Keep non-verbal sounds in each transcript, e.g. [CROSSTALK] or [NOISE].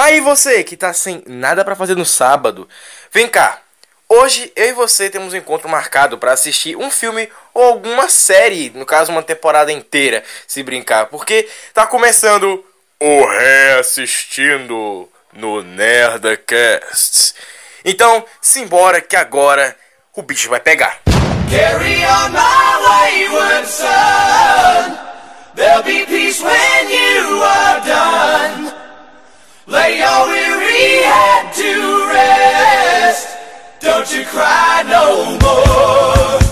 Aí você que tá sem nada para fazer no sábado, vem cá. Hoje eu e você temos um encontro marcado para assistir um filme ou alguma série, no caso uma temporada inteira, se brincar, porque tá começando o reassistindo no Nerdcast. Então, simbora que agora o bicho vai pegar. Carry on my wayward son. There'll be peace when you are done. Lay your weary head to rest. Don't you cry no more.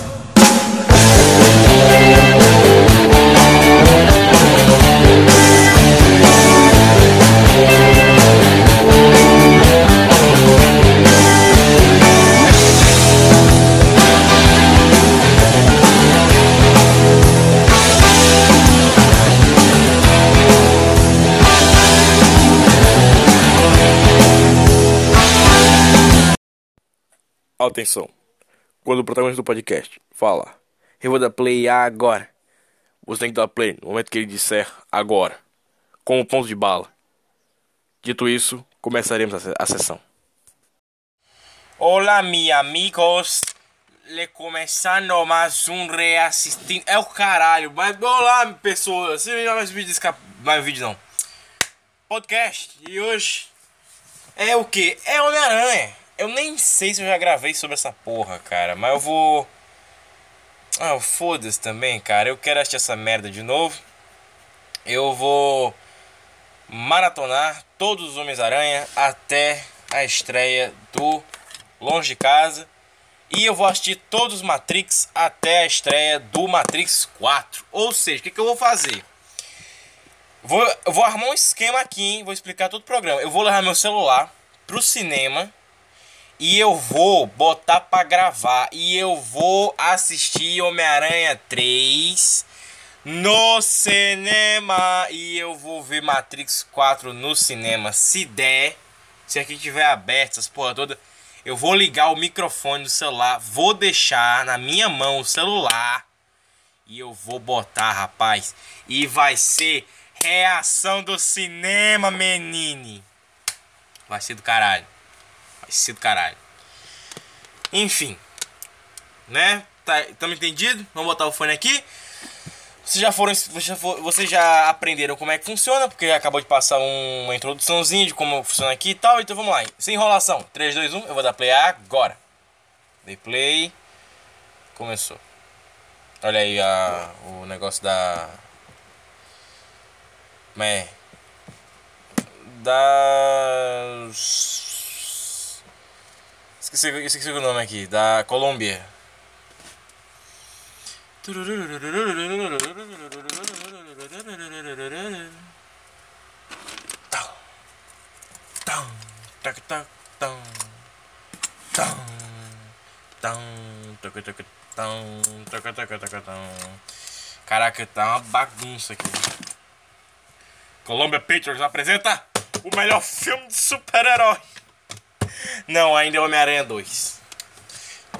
Atenção. Quando o protagonista do podcast fala, eu vou dar play agora. Você tem que dar play no momento que ele disser agora. Com o ponto de bala. Dito isso, começaremos a, sessão. Olá, meus amigos. Le começando mais um reassistindo. É o caralho. Mas olá, pessoas. Viu mais vídeo desse Mais vídeo não. Podcast. E hoje é o que? É Homem-Aranha. Eu nem sei se eu já gravei sobre essa porra, cara, mas eu vou. Ah, foda-se também, cara. Eu quero assistir essa merda de novo. Eu vou maratonar todos os Homens-Aranha até a estreia do Longe de Casa. E eu vou assistir todos os Matrix até a estreia do Matrix 4. Ou seja, o que, que eu vou fazer? Vou, vou armar um esquema aqui, hein? vou explicar todo o programa. Eu vou levar meu celular pro cinema e eu vou botar para gravar e eu vou assistir Homem-Aranha 3 no cinema e eu vou ver Matrix 4 no cinema, se der, se aqui tiver aberto essas porra toda, eu vou ligar o microfone do celular, vou deixar na minha mão o celular e eu vou botar, rapaz, e vai ser reação do cinema, menine. Vai ser do caralho. Ser do caralho. Enfim. Né? Tá, tamo entendido? Vamos botar o fone aqui. Vocês já foram. Vocês já aprenderam como é que funciona, porque acabou de passar uma introduçãozinha de como funciona aqui e tal. Então vamos lá. Sem enrolação. 3, 2, 1, eu vou dar play agora. Dei play. Começou. Olha aí a, o negócio da. É. Das Esqueci, esqueci o nome aqui, da Colômbia. Caraca, tá uma bagunça aqui. Colômbia Pictures apresenta o melhor filme de super-herói. [LAUGHS] Não, ainda é Homem-Aranha 2.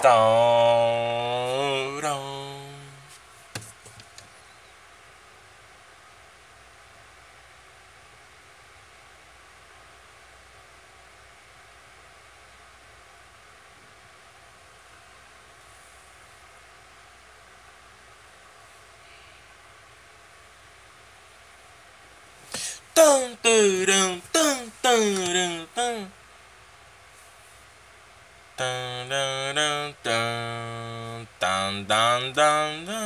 Tão... Tan, tan, tan, tan, tan. Dun, dun,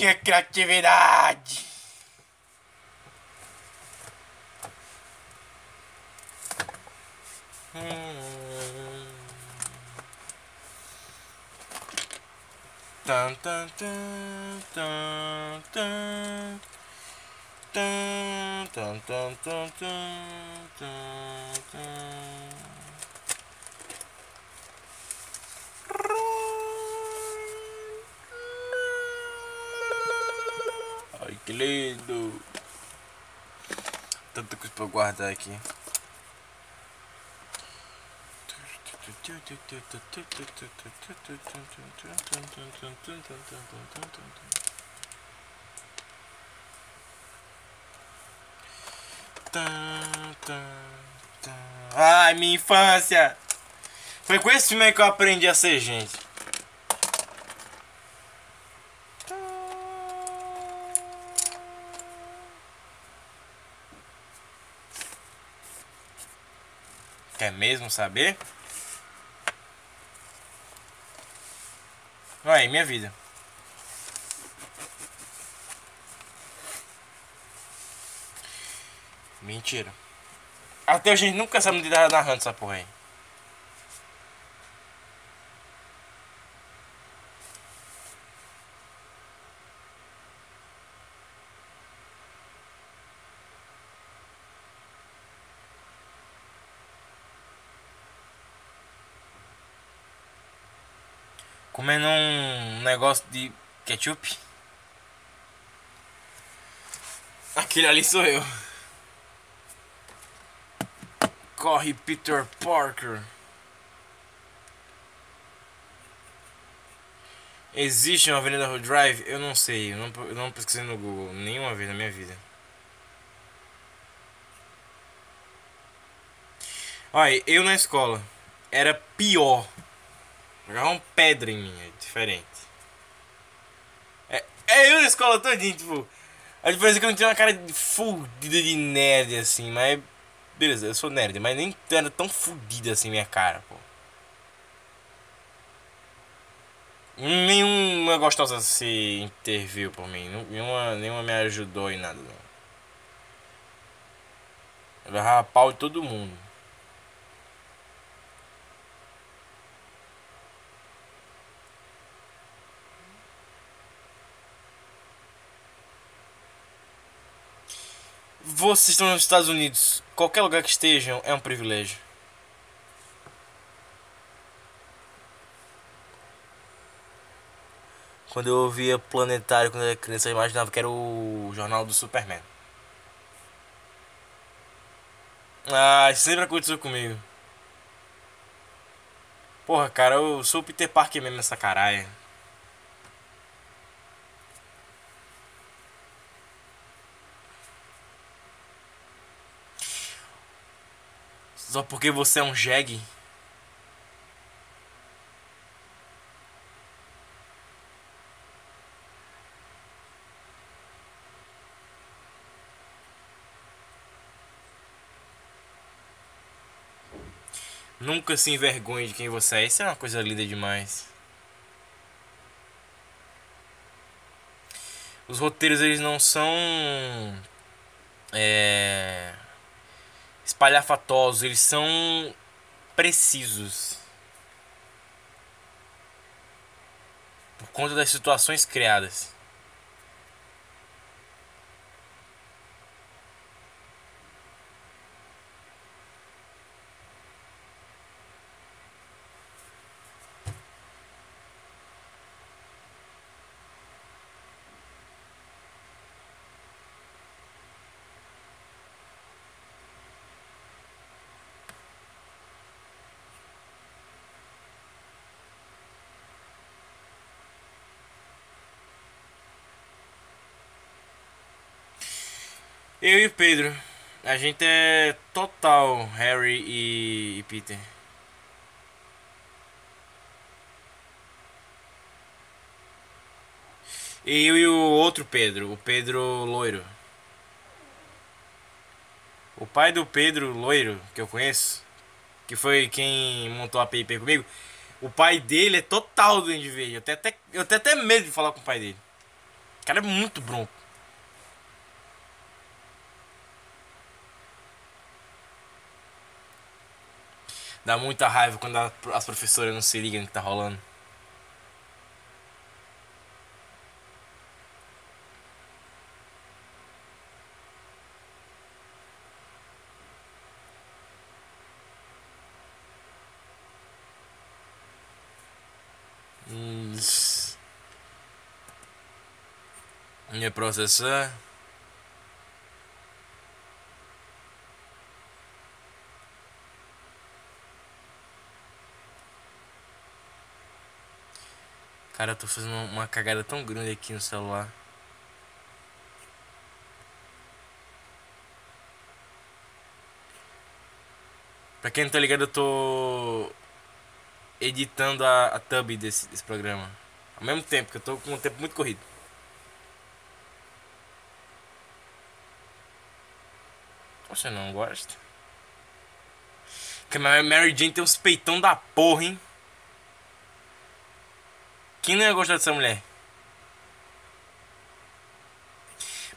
tinha criatividade. Pra eu guardar aqui. Ai, minha infância! Foi com esse filme que eu aprendi a ser gente. Quer mesmo saber? Aí, minha vida. Mentira. Até a gente nunca sabe onde tá narrando essa porra aí. Comendo um negócio de ketchup. Aquele ali sou eu. Corre Peter Parker. Existe uma Avenida Road Drive? Eu não sei, eu não, eu não pesquisei no Google nenhuma vez na minha vida. Olha, eu na escola era pior. Jogavam pedra em mim, é diferente. É, é eu na escola todinha, tipo. A diferença é que eu não tinha uma cara fudida de nerd assim, mas. Beleza, eu sou nerd, mas nem era tão fudida assim minha cara, pô. Nenhuma gostosa se interviu por mim. Nenhuma, nenhuma me ajudou em nada. Não. Eu levava pau de todo mundo. Vocês estão nos Estados Unidos, qualquer lugar que estejam é um privilégio. Quando eu ouvia Planetário quando eu era criança, eu imaginava que era o jornal do Superman. Ah, sempre aconteceu comigo. Porra, cara, eu sou o Peter Parker mesmo nessa caralho. Só porque você é um jegue? Nunca se envergonhe de quem você é. Isso é uma coisa linda demais. Os roteiros eles não são é, espalhafatosos, eles são precisos. Por conta das situações criadas. Eu e o Pedro. A gente é total Harry e, e Peter. Eu e o outro Pedro, o Pedro Loiro. O pai do Pedro Loiro, que eu conheço, que foi quem montou a PIP comigo, o pai dele é total do Verde. Eu tenho até, eu tenho até medo de falar com o pai dele. O cara é muito bronco. Dá muita raiva quando a, as professoras não se ligam que tá rolando. Hum. minha просто. Cara, eu tô fazendo uma cagada tão grande aqui no celular. Pra quem não tá ligado, eu tô editando a, a thumb desse, desse programa. Ao mesmo tempo, que eu tô com um tempo muito corrido. Você não gosta? Que a Mary Jane tem uns peitão da porra, hein? Quem não ia gostar dessa mulher?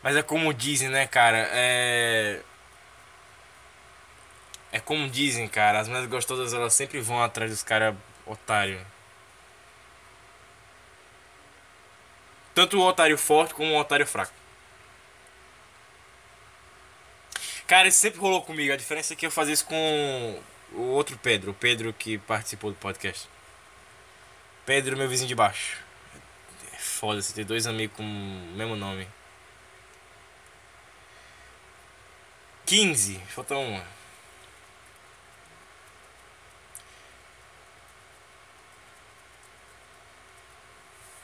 Mas é como dizem, né, cara? É. É como dizem, cara. As mulheres gostosas elas sempre vão atrás dos caras otários. Tanto o otário forte como o otário fraco. Cara, isso sempre rolou comigo. A diferença é que eu fazia isso com o outro Pedro, o Pedro que participou do podcast. Pedro, meu vizinho de baixo. É foda se ter dois amigos com o mesmo nome. 15, falta uma.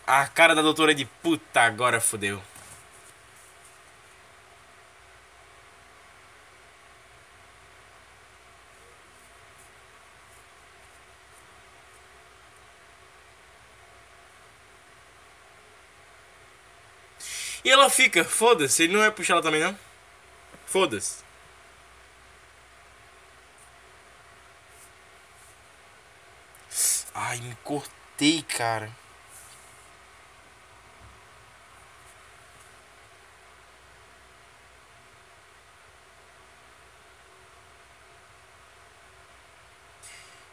A cara da doutora de puta agora fodeu. E ela fica, foda-se, ele não vai puxar ela também não? Foda-se. Ai, me cortei, cara.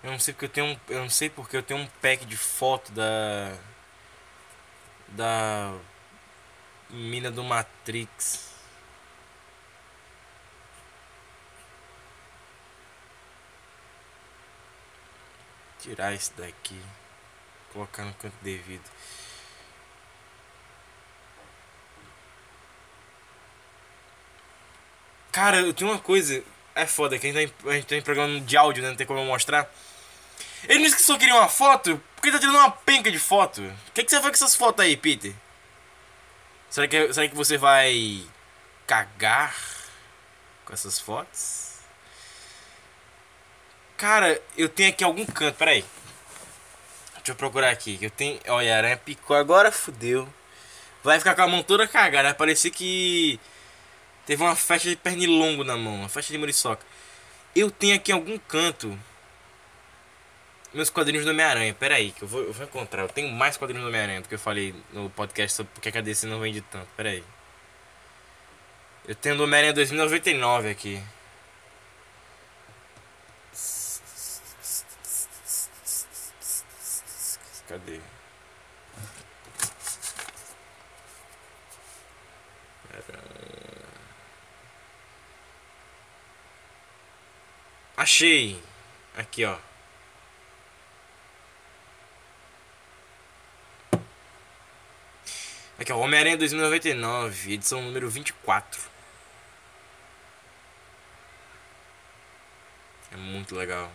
Eu não sei porque eu tenho um, eu não sei porque eu tenho um pack de foto da da mina do Matrix. Tirar isso daqui, colocar no canto devido. Cara, eu tenho uma coisa. É foda, que a gente tá em, tá programa de áudio, né? Não tem como eu mostrar. Ele disse que só queria uma foto? Por que tá tirando uma penca de foto? O que, que você faz com essas fotos aí, Peter? Será que, será que você vai cagar com essas fotos? Cara, eu tenho aqui algum canto, peraí. Deixa eu procurar aqui. Eu tenho. Olha, a aranha picou agora, fudeu. Vai ficar com a mão toda cagada. Vai parecer que teve uma festa de pernilongo na mão, uma festa de muriçoca. Eu tenho aqui algum canto meus quadrinhos do Homem-Aranha. Pera aí, que eu vou, eu vou encontrar. Eu tenho mais quadrinhos do Homem-Aranha do que eu falei no podcast sobre porque a DC não vende tanto. Pera aí. Eu tenho do Homem-Aranha 2099 aqui. Cadê? Achei! Aqui, ó. Aqui, ó, Homem-Aranha 2099, edição número 24. É muito legal.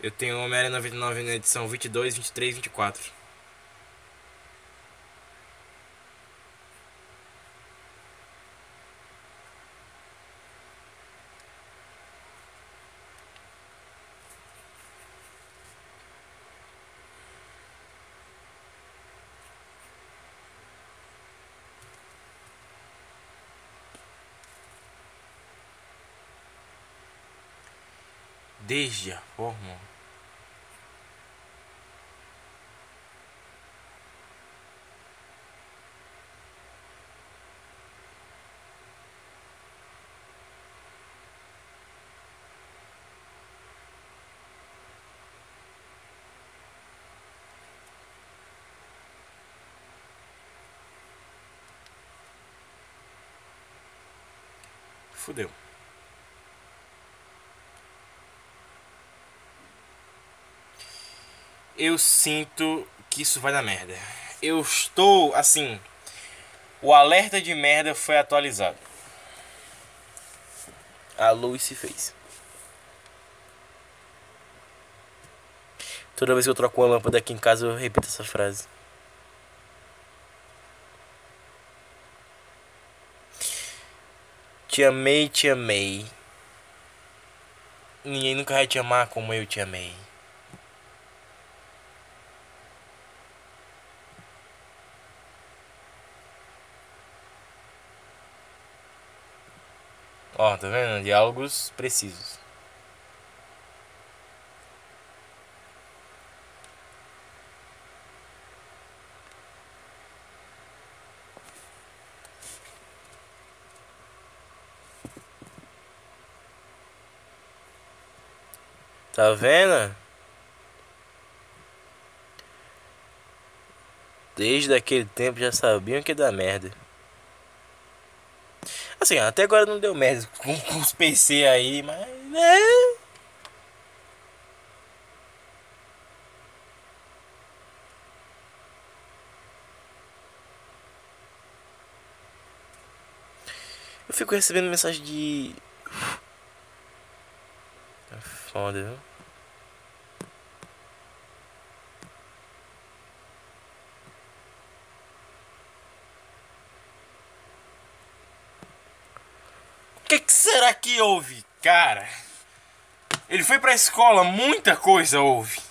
Eu tenho Homem-Aranha 99 na edição 22, 23, 24. Desde a forma Fudeu. Eu sinto que isso vai dar merda. eu estou assim. O alerta de merda foi atualizado. A luz se fez. Toda vez que eu troco uma lâmpada aqui em casa, eu repito essa frase. Te amei, te amei. Ninguém nunca vai te amar como eu te amei. Ó, tá vendo? Diálogos precisos. Tá vendo? Desde aquele tempo já sabiam que dar merda. Assim, até agora não deu merda com, com os PC aí, mas. Né? Eu fico recebendo mensagem de foda, viu? O que, que será houve, cara? Ele foi pra escola, muita coisa houve.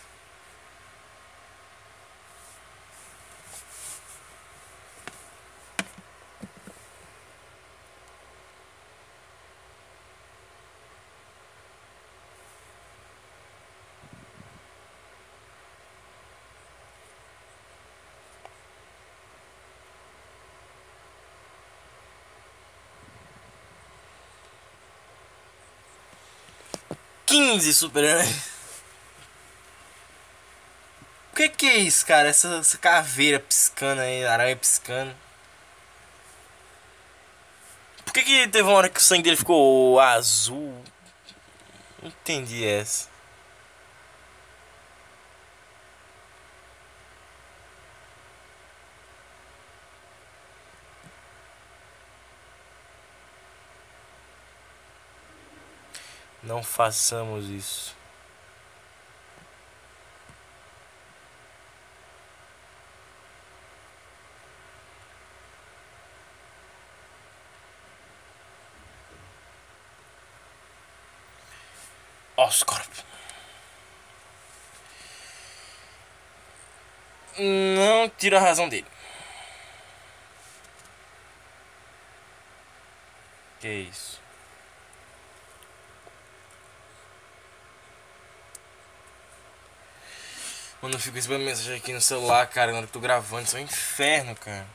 Quinze super-heróis. O que, que é isso, cara? Essa, essa caveira piscando aí, aranha piscando. Por que, que teve uma hora que o sangue dele ficou azul? Não entendi essa. Não façamos isso. Oscorp. Não tira a razão dele. Que isso? Quando eu fico recebendo mensagem aqui no celular, cara, quando eu tô gravando, isso é um inferno, cara.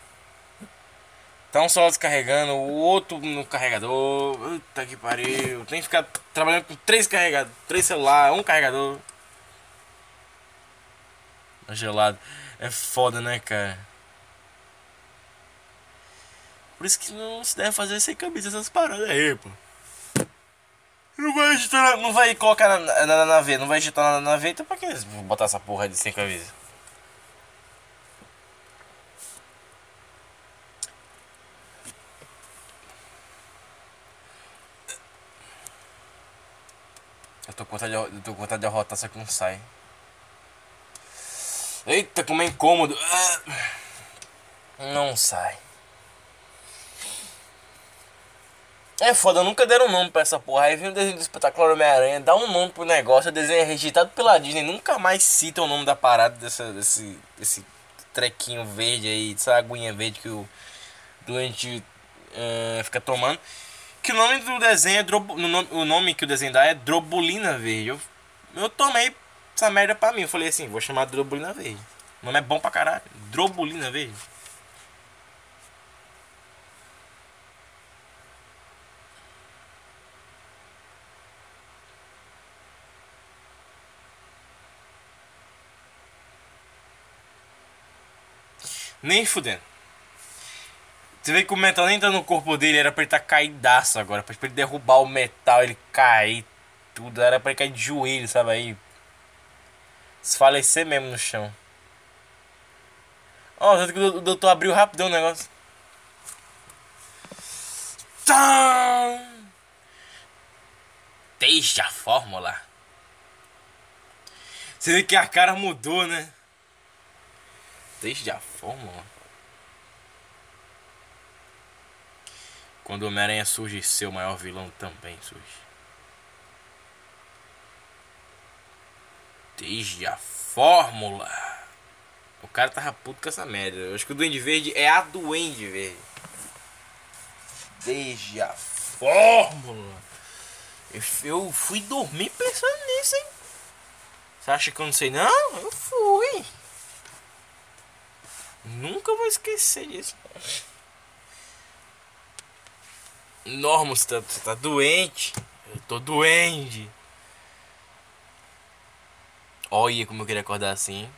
Tá um celular descarregando, o outro no carregador. Puta que pariu. Tem que ficar trabalhando com três carregadores, três celulares, um carregador. Tá gelado. É foda, né, cara? Por isso que não se deve fazer sem camisa essas paradas aí, pô. Não vai editar, não vai colocar na, na, na, V, não vai editar na, na V, então pra que eles vão botar essa porra de sem camisa? Eu tô com vontade de, eu tô com vontade de só que não sai. Eita, como é incômodo. Não sai. É foda, nunca deram nome pra essa porra. Aí vem o desenho do espetacular Homem-Aranha, dá um nome pro negócio, o desenho é registrado pela Disney, nunca mais cita o nome da parada dessa, desse, desse trequinho verde aí, dessa aguinha verde que o doente uh, fica tomando. Que o nome do desenho é Drobo, o nome que o desenho dá é Drobulina Verde. Eu, eu tomei essa merda pra mim. Eu falei assim, vou chamar Drobulina Verde. O nome é bom pra caralho. Drobulina Verde. Nem fudendo. Você vê que o metal nem tá no corpo dele, era pra ele tá caidaço agora. Pra ele derrubar o metal, ele cair tudo. Era pra ele cair de joelho, sabe aí? Desfalecer mesmo no chão. Ó, tanto que o doutor abriu rapidão o negócio. Tão! Desde a fórmula. Você vê que a cara mudou, né? Desde a fórmula. Quando Homem-Aranha surge, seu maior vilão também surge. Desde a fórmula. O cara tava puto com essa merda. Eu acho que o Duende Verde é a Duende Verde. Desde a fórmula. Eu fui dormir pensando nisso, hein? Você acha que eu não sei? Não, eu fui. Nunca vou esquecer disso. Norma, você tá, você tá doente. Eu tô doente. Olha como eu queria acordar assim.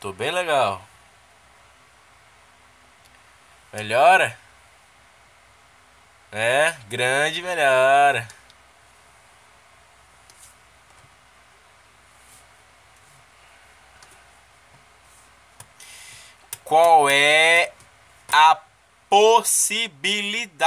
Tô bem legal. Melhora? É, grande melhora. Qual é a possibilidade?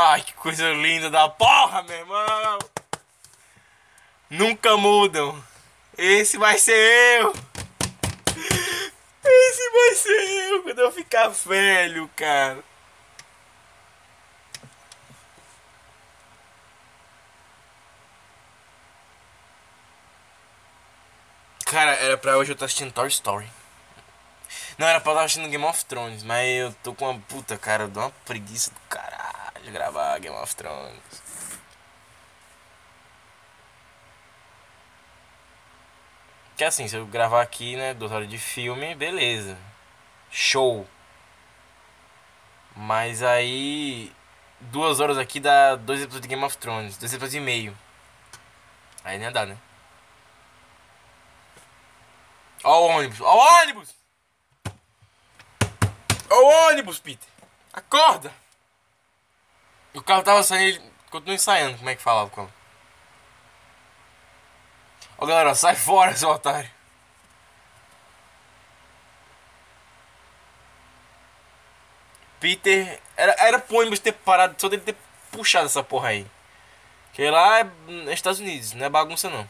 Ai, que coisa linda da porra, meu irmão! Nunca mudam. Esse vai ser eu. Esse vai ser eu quando eu ficar velho, cara. Cara, era pra hoje eu estar assistindo Toy Story. Não, era pra eu estar assistindo Game of Thrones, mas eu tô com uma puta, cara, eu dou uma preguiça do caralho de gravar Game of Thrones. Que assim, se eu gravar aqui, né, duas horas de filme, beleza. Show. Mas aí. Duas horas aqui dá dois episódios de Game of Thrones, dois episódios e meio. Aí nem dá, né? Ó o ônibus, ó o ônibus! Ó o ônibus, Peter! Acorda! O carro tava saindo, ele continua ensaiando, como é que falava o carro? Ó galera, sai fora, seu otário! Peter, era, era pro ônibus ter parado, só dele ter puxado essa porra aí. Que lá é, é Estados Unidos, não é bagunça não.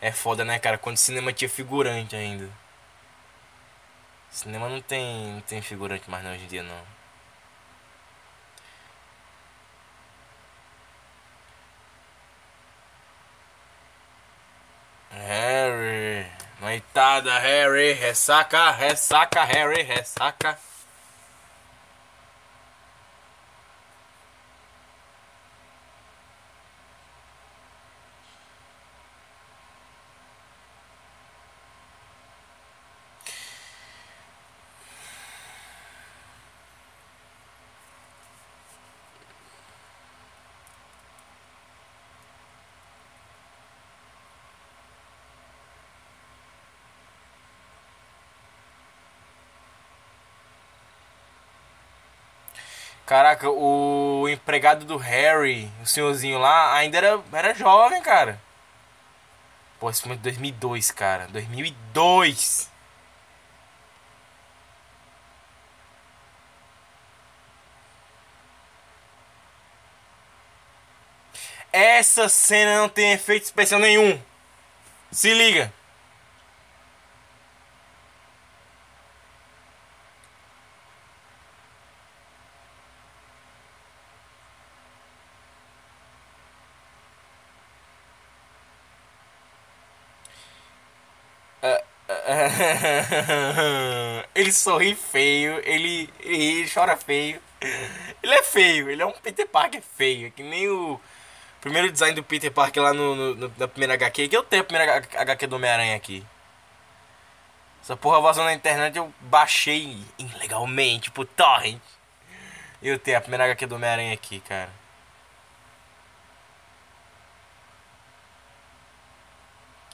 É foda, né, cara? Quando o cinema tinha figurante ainda. Cinema não tem, não tem figurante mais não hoje em dia não. Harry, noitada Harry, ressaca, ressaca Harry, ressaca. Caraca, o empregado do Harry, o senhorzinho lá, ainda era, era jovem, cara. Pô, esse filme é de 2002, cara. 2002! Essa cena não tem efeito especial nenhum. Se liga. [LAUGHS] ele sorri feio, ele, ele chora feio. Ele é feio, ele é um Peter Parker feio, que nem o primeiro design do Peter Parker lá no, no, no na primeira HQ, que eu tenho a primeira HQ do Homem-Aranha aqui. Essa porra vazou na internet, eu baixei ilegalmente por torrent. Eu tenho a primeira HQ do Homem-Aranha aqui, cara.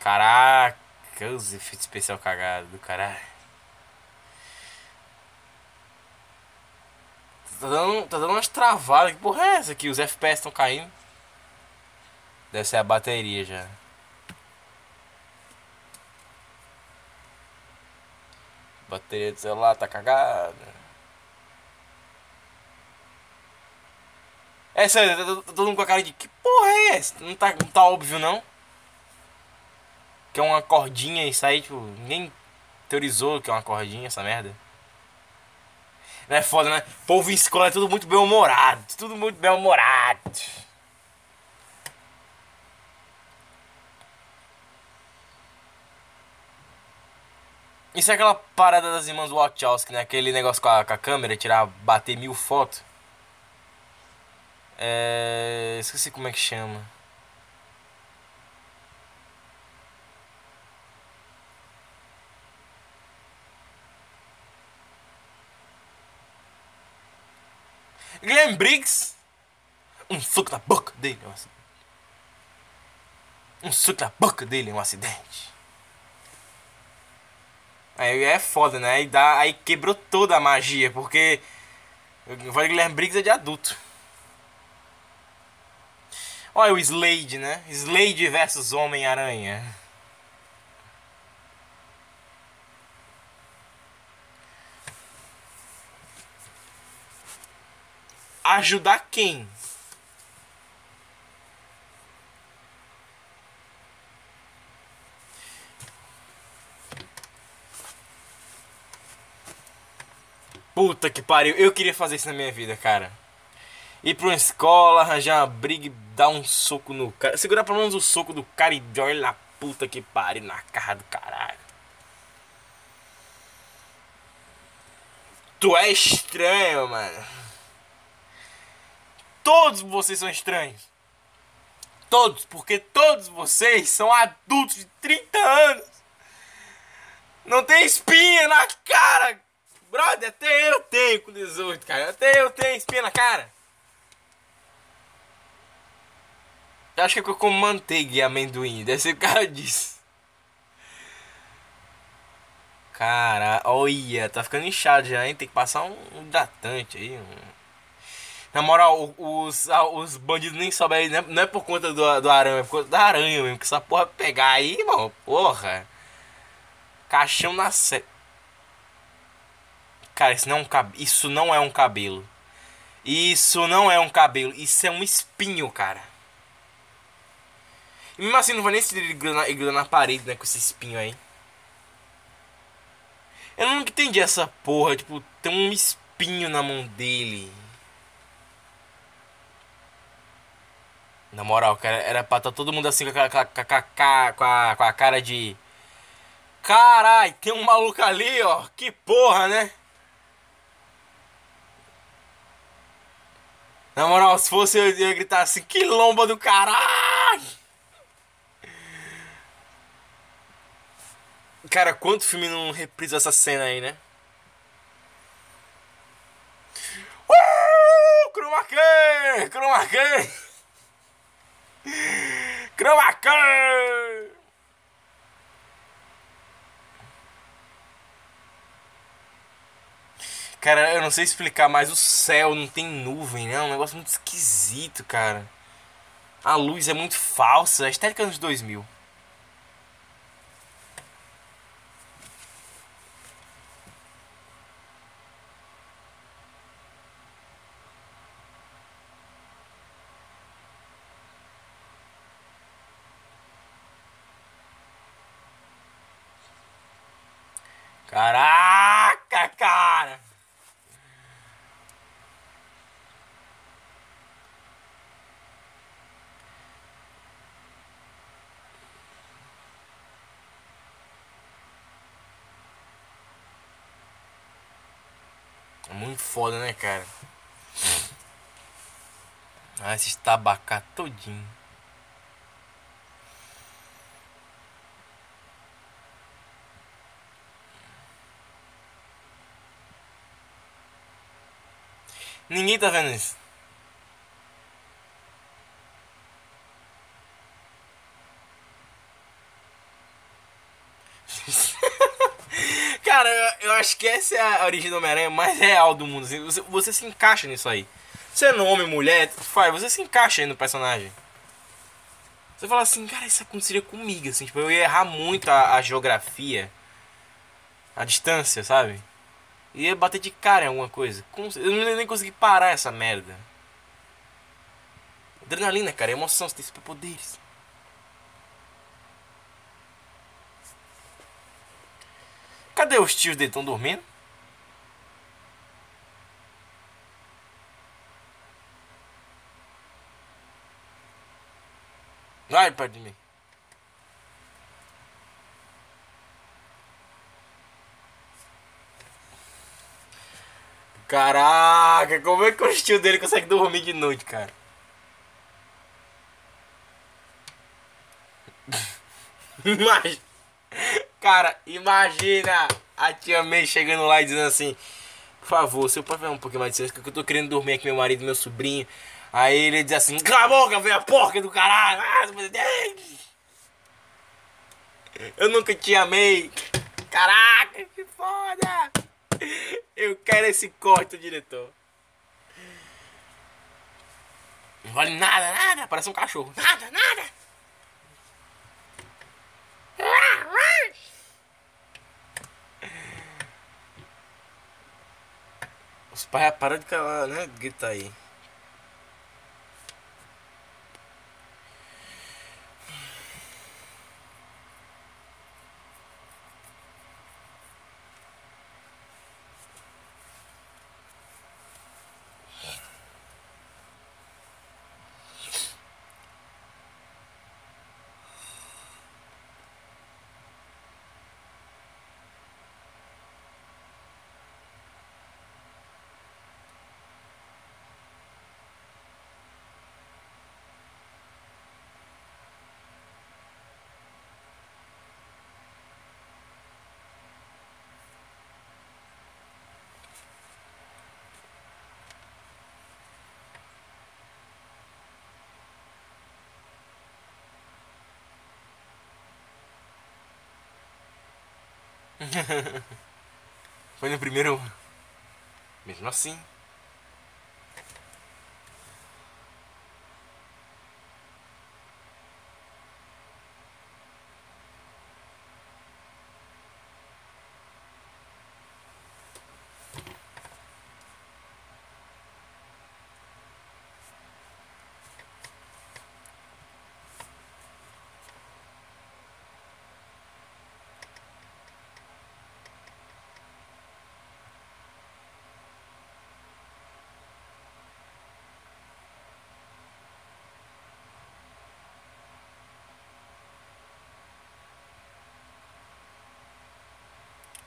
Caraca, os efeitos especial cagado do caralho. Tá dando, tá dando umas travadas. Que porra é essa aqui? Os FPS estão caindo. Deve ser a bateria já. Bateria do celular tá cagada. É sério, todo mundo com a cara de que porra é essa? Não tá, não tá óbvio não. Que é uma cordinha isso aí, tipo, ninguém teorizou que é uma cordinha essa merda. Não é foda, né? Povo em escola é tudo muito bem humorado. Tudo muito bem humorado. Isso é aquela parada das irmãs Wachowski, né? Aquele negócio com a, com a câmera, tirar, bater mil fotos. É... Esqueci como é que chama. Glenn Briggs. Um soco na boca dele. Um soco na boca dele, um acidente. Aí é foda, né? Aí, dá, aí quebrou toda a magia, porque o Guilherme Briggs é de adulto. Olha o Slade, né? Slade versus Homem-Aranha. Ajudar quem? Puta que pariu, eu queria fazer isso na minha vida, cara. Ir pra uma escola, arranjar uma briga e dar um soco no cara. Segurar pelo menos o soco do cara e olha lá, puta que pariu, na cara do caralho. Tu é estranho, mano. Todos vocês são estranhos. Todos, porque todos vocês são adultos de 30 anos. Não tem espinha na cara. Brother, até eu tenho com 18, cara. Até eu tenho espinha na cara. Eu acho que é eu como manteiga e amendoim. Deve ser o cara disso. Cara, olha, tá ficando inchado já, hein? Tem que passar um hidratante aí. Um... Na moral, os, os bandidos nem sobem aí, né? não é por conta do, do aranha, é por conta da aranha mesmo. Que essa porra pegar aí, mano, porra. Caixão na sé. Cara, isso não, é um cab... isso não é um cabelo. Isso não é um cabelo. Isso é um espinho, cara. E mesmo assim, não vai nem se grudar na parede, né? Com esse espinho aí. Eu nunca entendi essa porra. Tipo, tem um espinho na mão dele. Na moral, cara, era pra estar tá todo mundo assim com a, com a, com a, com a cara de. Carai, tem um maluco ali, ó. Que porra, né? Na moral, se fosse eu ia gritar assim, que lomba do caralho! Cara, quanto filme não reprisa essa cena aí, né? Uh! Chroma key! Chroma! Cara, eu não sei explicar, mas o céu não tem nuvem, né? É um negócio muito esquisito, cara. A luz é muito falsa. A estética dos 2000. foda, né, cara? Ah, esses tabacá todinho. Ninguém tá vendo isso. Acho que essa é a origem do Homem-Aranha mais real do mundo. Assim. Você, você se encaixa nisso aí. Você é homem, mulher, faz, você se encaixa aí no personagem. Você fala assim, cara, isso aconteceria comigo, assim, tipo, eu ia errar muito a, a geografia, a distância, sabe? Ia bater de cara em alguma coisa. Eu não ia nem conseguir parar essa merda. Adrenalina, cara, emoção, você tem superpoderes. Cadê os tios dele? Estão dormindo? Vai perto de mim. Caraca, como é que o tio dele consegue dormir de noite, cara? [LAUGHS] Mas, cara, imagina a tia May chegando lá e dizendo assim: Por favor, seu pai vai um pouquinho mais de silêncio, que eu tô querendo dormir aqui, meu marido e meu sobrinho. Aí ele diz assim: Cala a boca, velho, a porca do caralho. Ah, eu nunca te amei. Caraca, que foda. Eu quero esse corte, diretor. Não vale nada, nada. Parece um cachorro. Nada, nada. Os pais de calar, né? Grita aí. [LAUGHS] Foi no primeiro. Mesmo assim.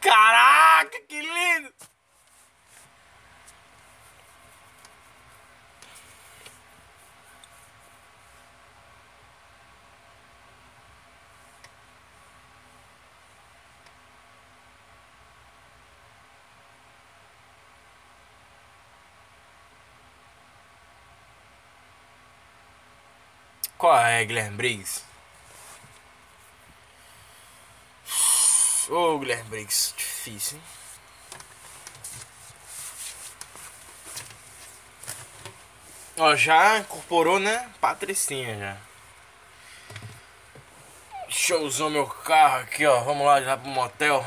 Caraca, que lindo! Qual é, Guilherme Briggs? Ô, oh, Guilherme Briggs, difícil, hein? Ó, já incorporou, né? Patricinha já. Deixa eu usar meu carro aqui, ó. Vamos lá já pro motel.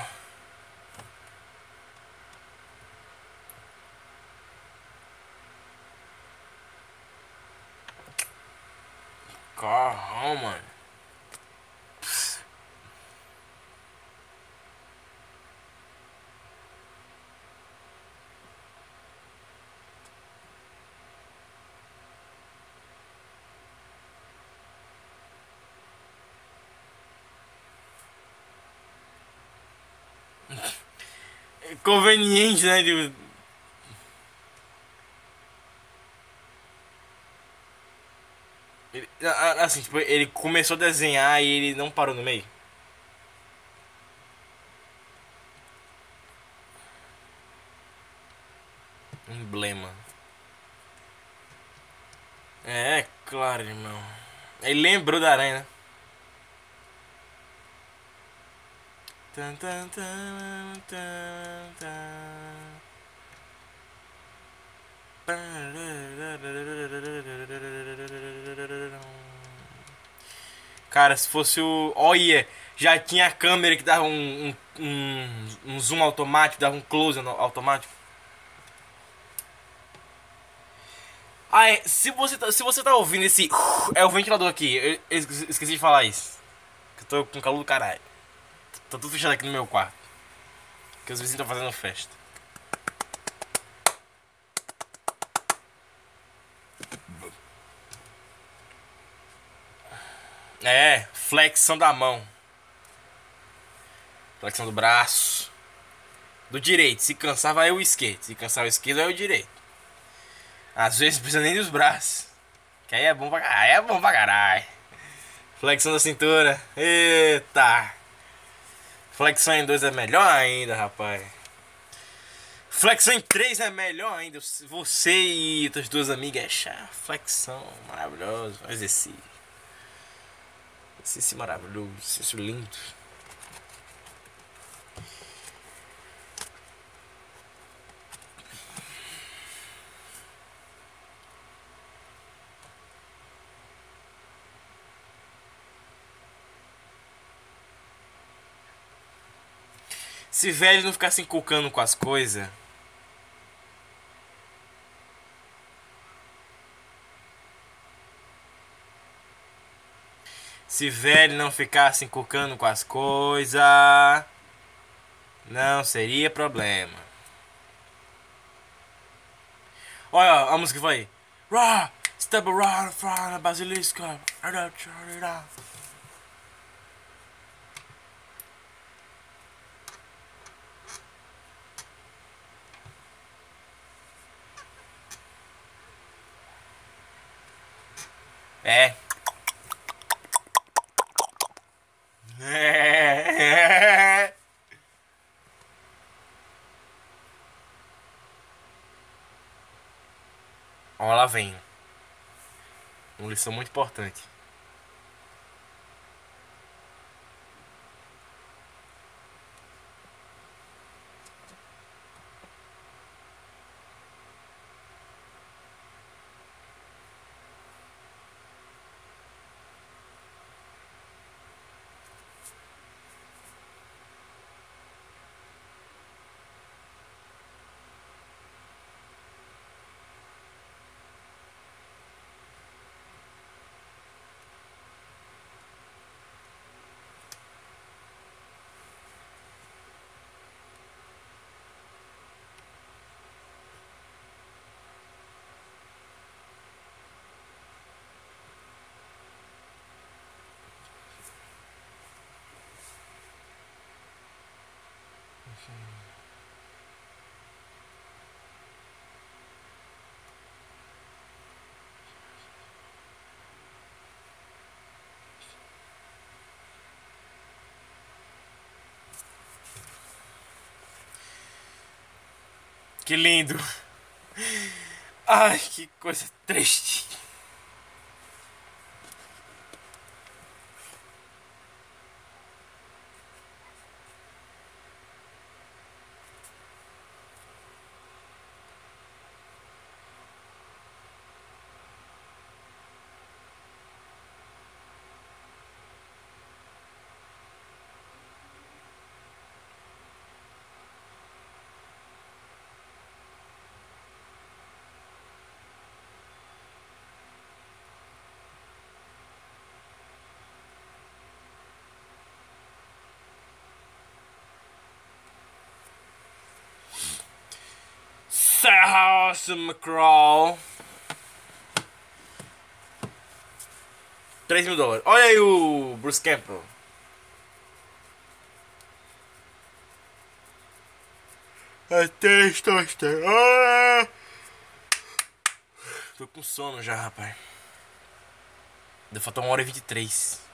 Carrão, mano. Conveniente, né? De... Ele, assim, tipo, ele começou a desenhar e ele não parou no meio. Emblema. É, claro, irmão. Ele lembrou da aranha, né? Tan, tan, tan, tan, tan. Cara, se fosse o. Olha! Já tinha a câmera que dava um, um, um, um zoom automático, dava um close automático. Ah, é, se você, tá, se você tá ouvindo esse. É o ventilador aqui. Eu, eu esqueci de falar isso. Que eu tô com calor do caralho. Tá tudo fechado aqui no meu quarto. Que os vizinhos estão fazendo festa. É, flexão da mão. Flexão do braço. Do direito. Se cansar, vai o esquerdo. Se cansar o esquerdo, vai o direito. Às vezes não precisa nem dos braços. Que aí é bom pra caralho. Aí é bom pra caralho. Flexão da cintura. Eita. Flexão em dois é melhor ainda, rapaz. Flexão em três é melhor ainda. Você e suas duas amigas é. Flexão maravilhoso. Exercício. Exercício maravilhoso. Exercício lindo. Se velho não ficar se inculcando com as coisas. Se velho não ficar se inculcando com as coisas. Não seria problema. Olha a música que vai. Raw, step around front basilisco. É. É. Lá vem. Uma lição muito importante. Que lindo. Ai, que coisa triste. awesome crawl. 3 mil dólares. Olha aí o Bruce Campbell. É testosterona. Ah! Tô com sono já, rapaz. Deu faltar uma hora e 23.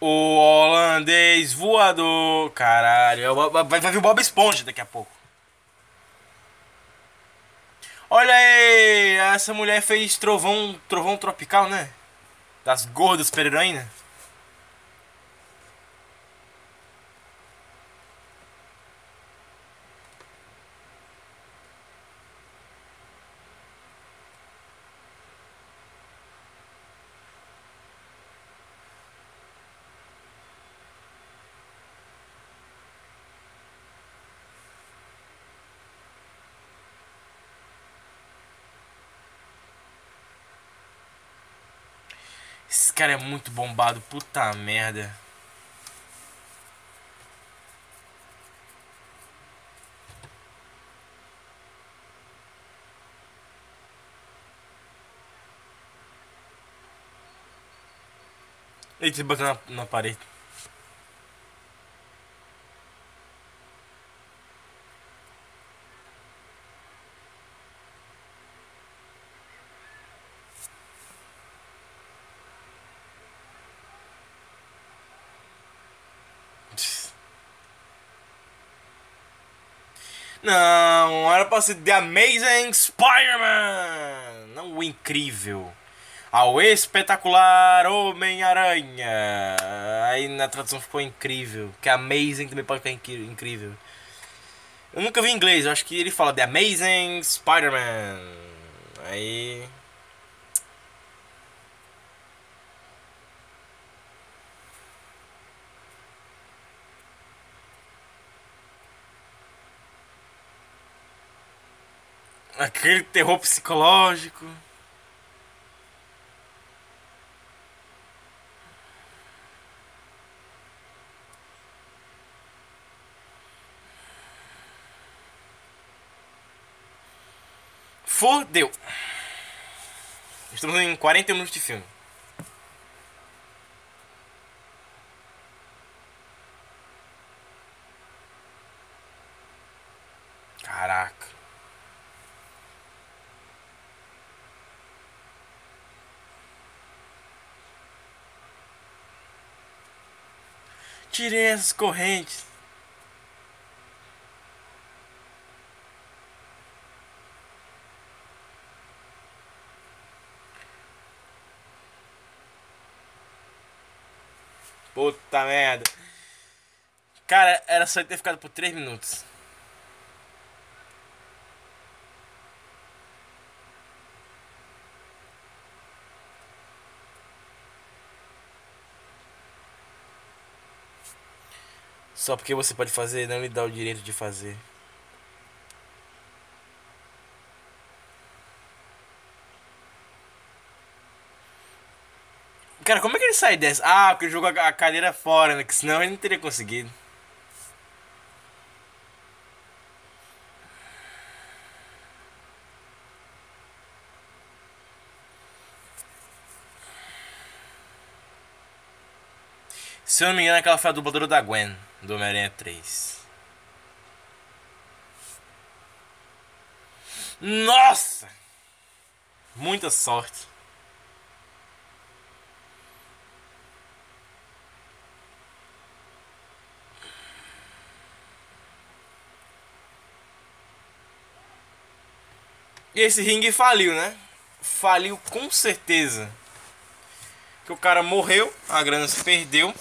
O holandês voador. Caralho. Vai, vai vir o Bob Esponja daqui a pouco. Olha aí. Essa mulher fez trovão, trovão tropical, né? Das gordas super-heroína. Cara é muito bombado, puta merda. Ele se bateu na, na parede. Não, era pra ser The Amazing Spider-Man! Não o incrível. Ao espetacular Homem-Aranha. Aí na tradução ficou incrível. Que Amazing também pode ficar incrível. Eu nunca vi em inglês, eu acho que ele fala The Amazing Spider-Man. Aí. Aquele terror psicológico. Fodeu. Estamos em 40 minutos de filme. Caraca. Tirei essas correntes. Puta merda. Cara, era só ter ficado por 3 minutos. Só porque você pode fazer, não lhe dá o direito de fazer. Cara, como é que ele sai dessa? Ah, porque jogou a cadeira fora, né? Que senão ele não teria conseguido. Se eu não me engano, aquela foi a dubladora da Gwen, do Homem-Aranha 3. Nossa! Muita sorte. E esse ringue faliu, né? Faliu com certeza. Que o cara morreu, a grana se perdeu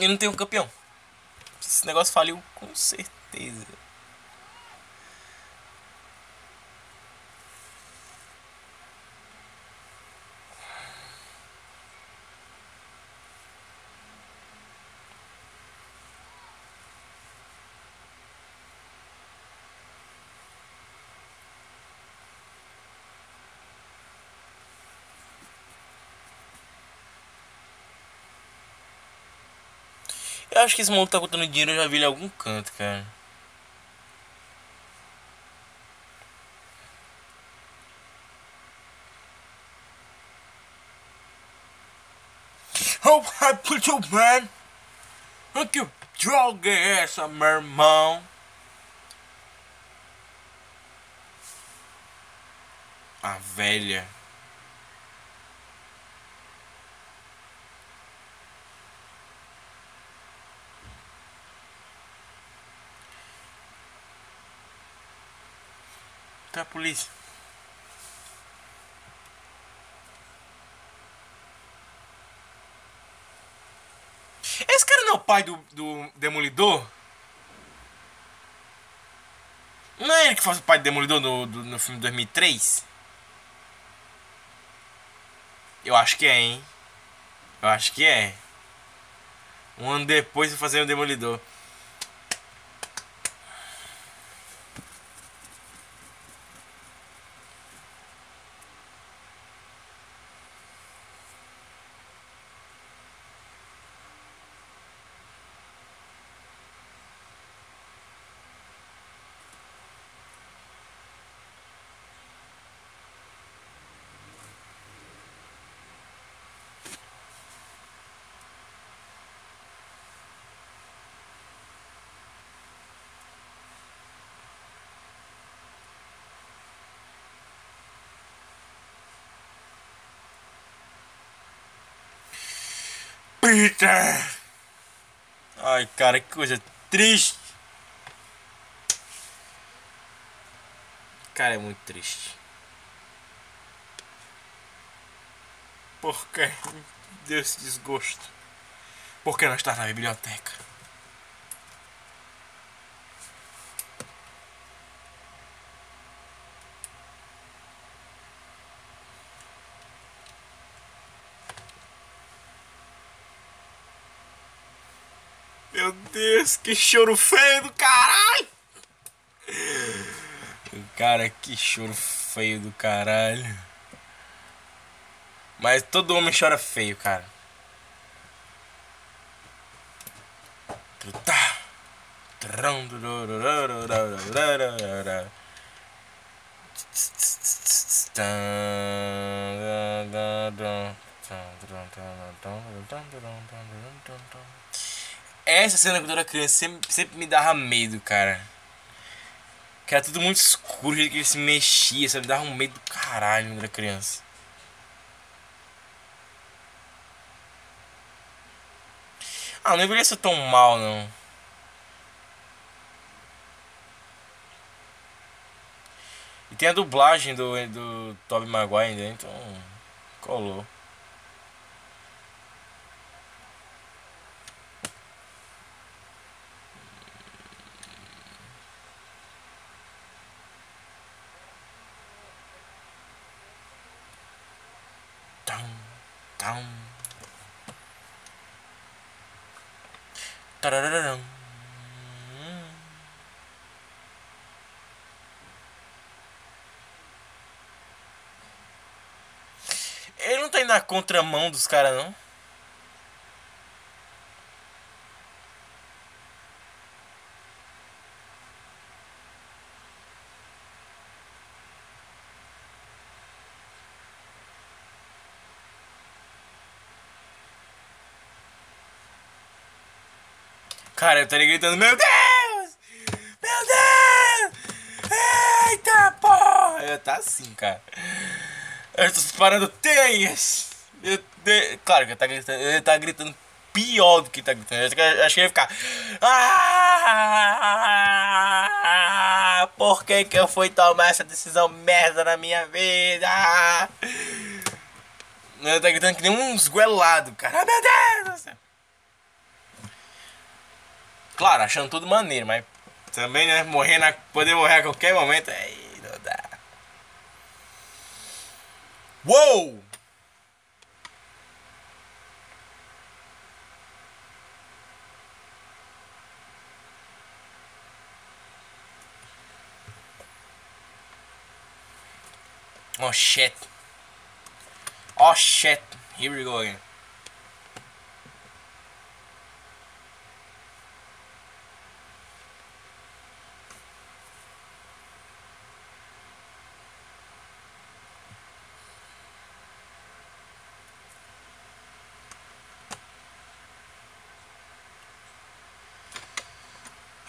e não tem um campeão. Esse negócio faliu com certeza. Eu acho que esse maluco tá contando dinheiro, eu já vi ele em algum canto, cara. Oh, I put you, man. Que droga é essa, meu irmão? A velha. A polícia. Esse cara não é o pai do, do Demolidor? Não é ele que faz o pai do Demolidor no, do, no filme 2003? Eu acho que é, hein? Eu acho que é. Um ano depois de fazer o Demolidor. Peter! Ai, cara, que coisa triste. Cara, é muito triste. Por que esse desgosto? Por que não estar na biblioteca? Meu Deus, que choro feio do caralho! Cara, que choro feio do caralho. Mas todo homem chora feio, cara. Essa cena quando eu era criança sempre, sempre me dava medo, cara. Que era tudo muito escuro, que ele se mexia, sabe? Dava um medo do caralho quando era criança. Ah, não deveria ser tão mal, não. E tem a dublagem do, do Tobey Maguire ainda, então colou. Tum, tum. Ele não tá indo na contramão dos caras, não? Cara, eu estaria gritando, meu Deus! Meu Deus! Eita porra! Eu tá assim, cara. Eu tô disparando teias! Meu Deus. Claro que ele tá gritando, ele tá gritando pior do que tá gritando. Eu acho que vai ficar. Ah, por que, que eu fui tomar essa decisão merda na minha vida? Ele tá gritando que nem um esguelado, cara. Ah, meu Deus! Claro, achando tudo maneiro, mas também, né? Morrer na, poder morrer a qualquer momento, aí não dá. Uou! Oh shit. Oh shit. Here we go again.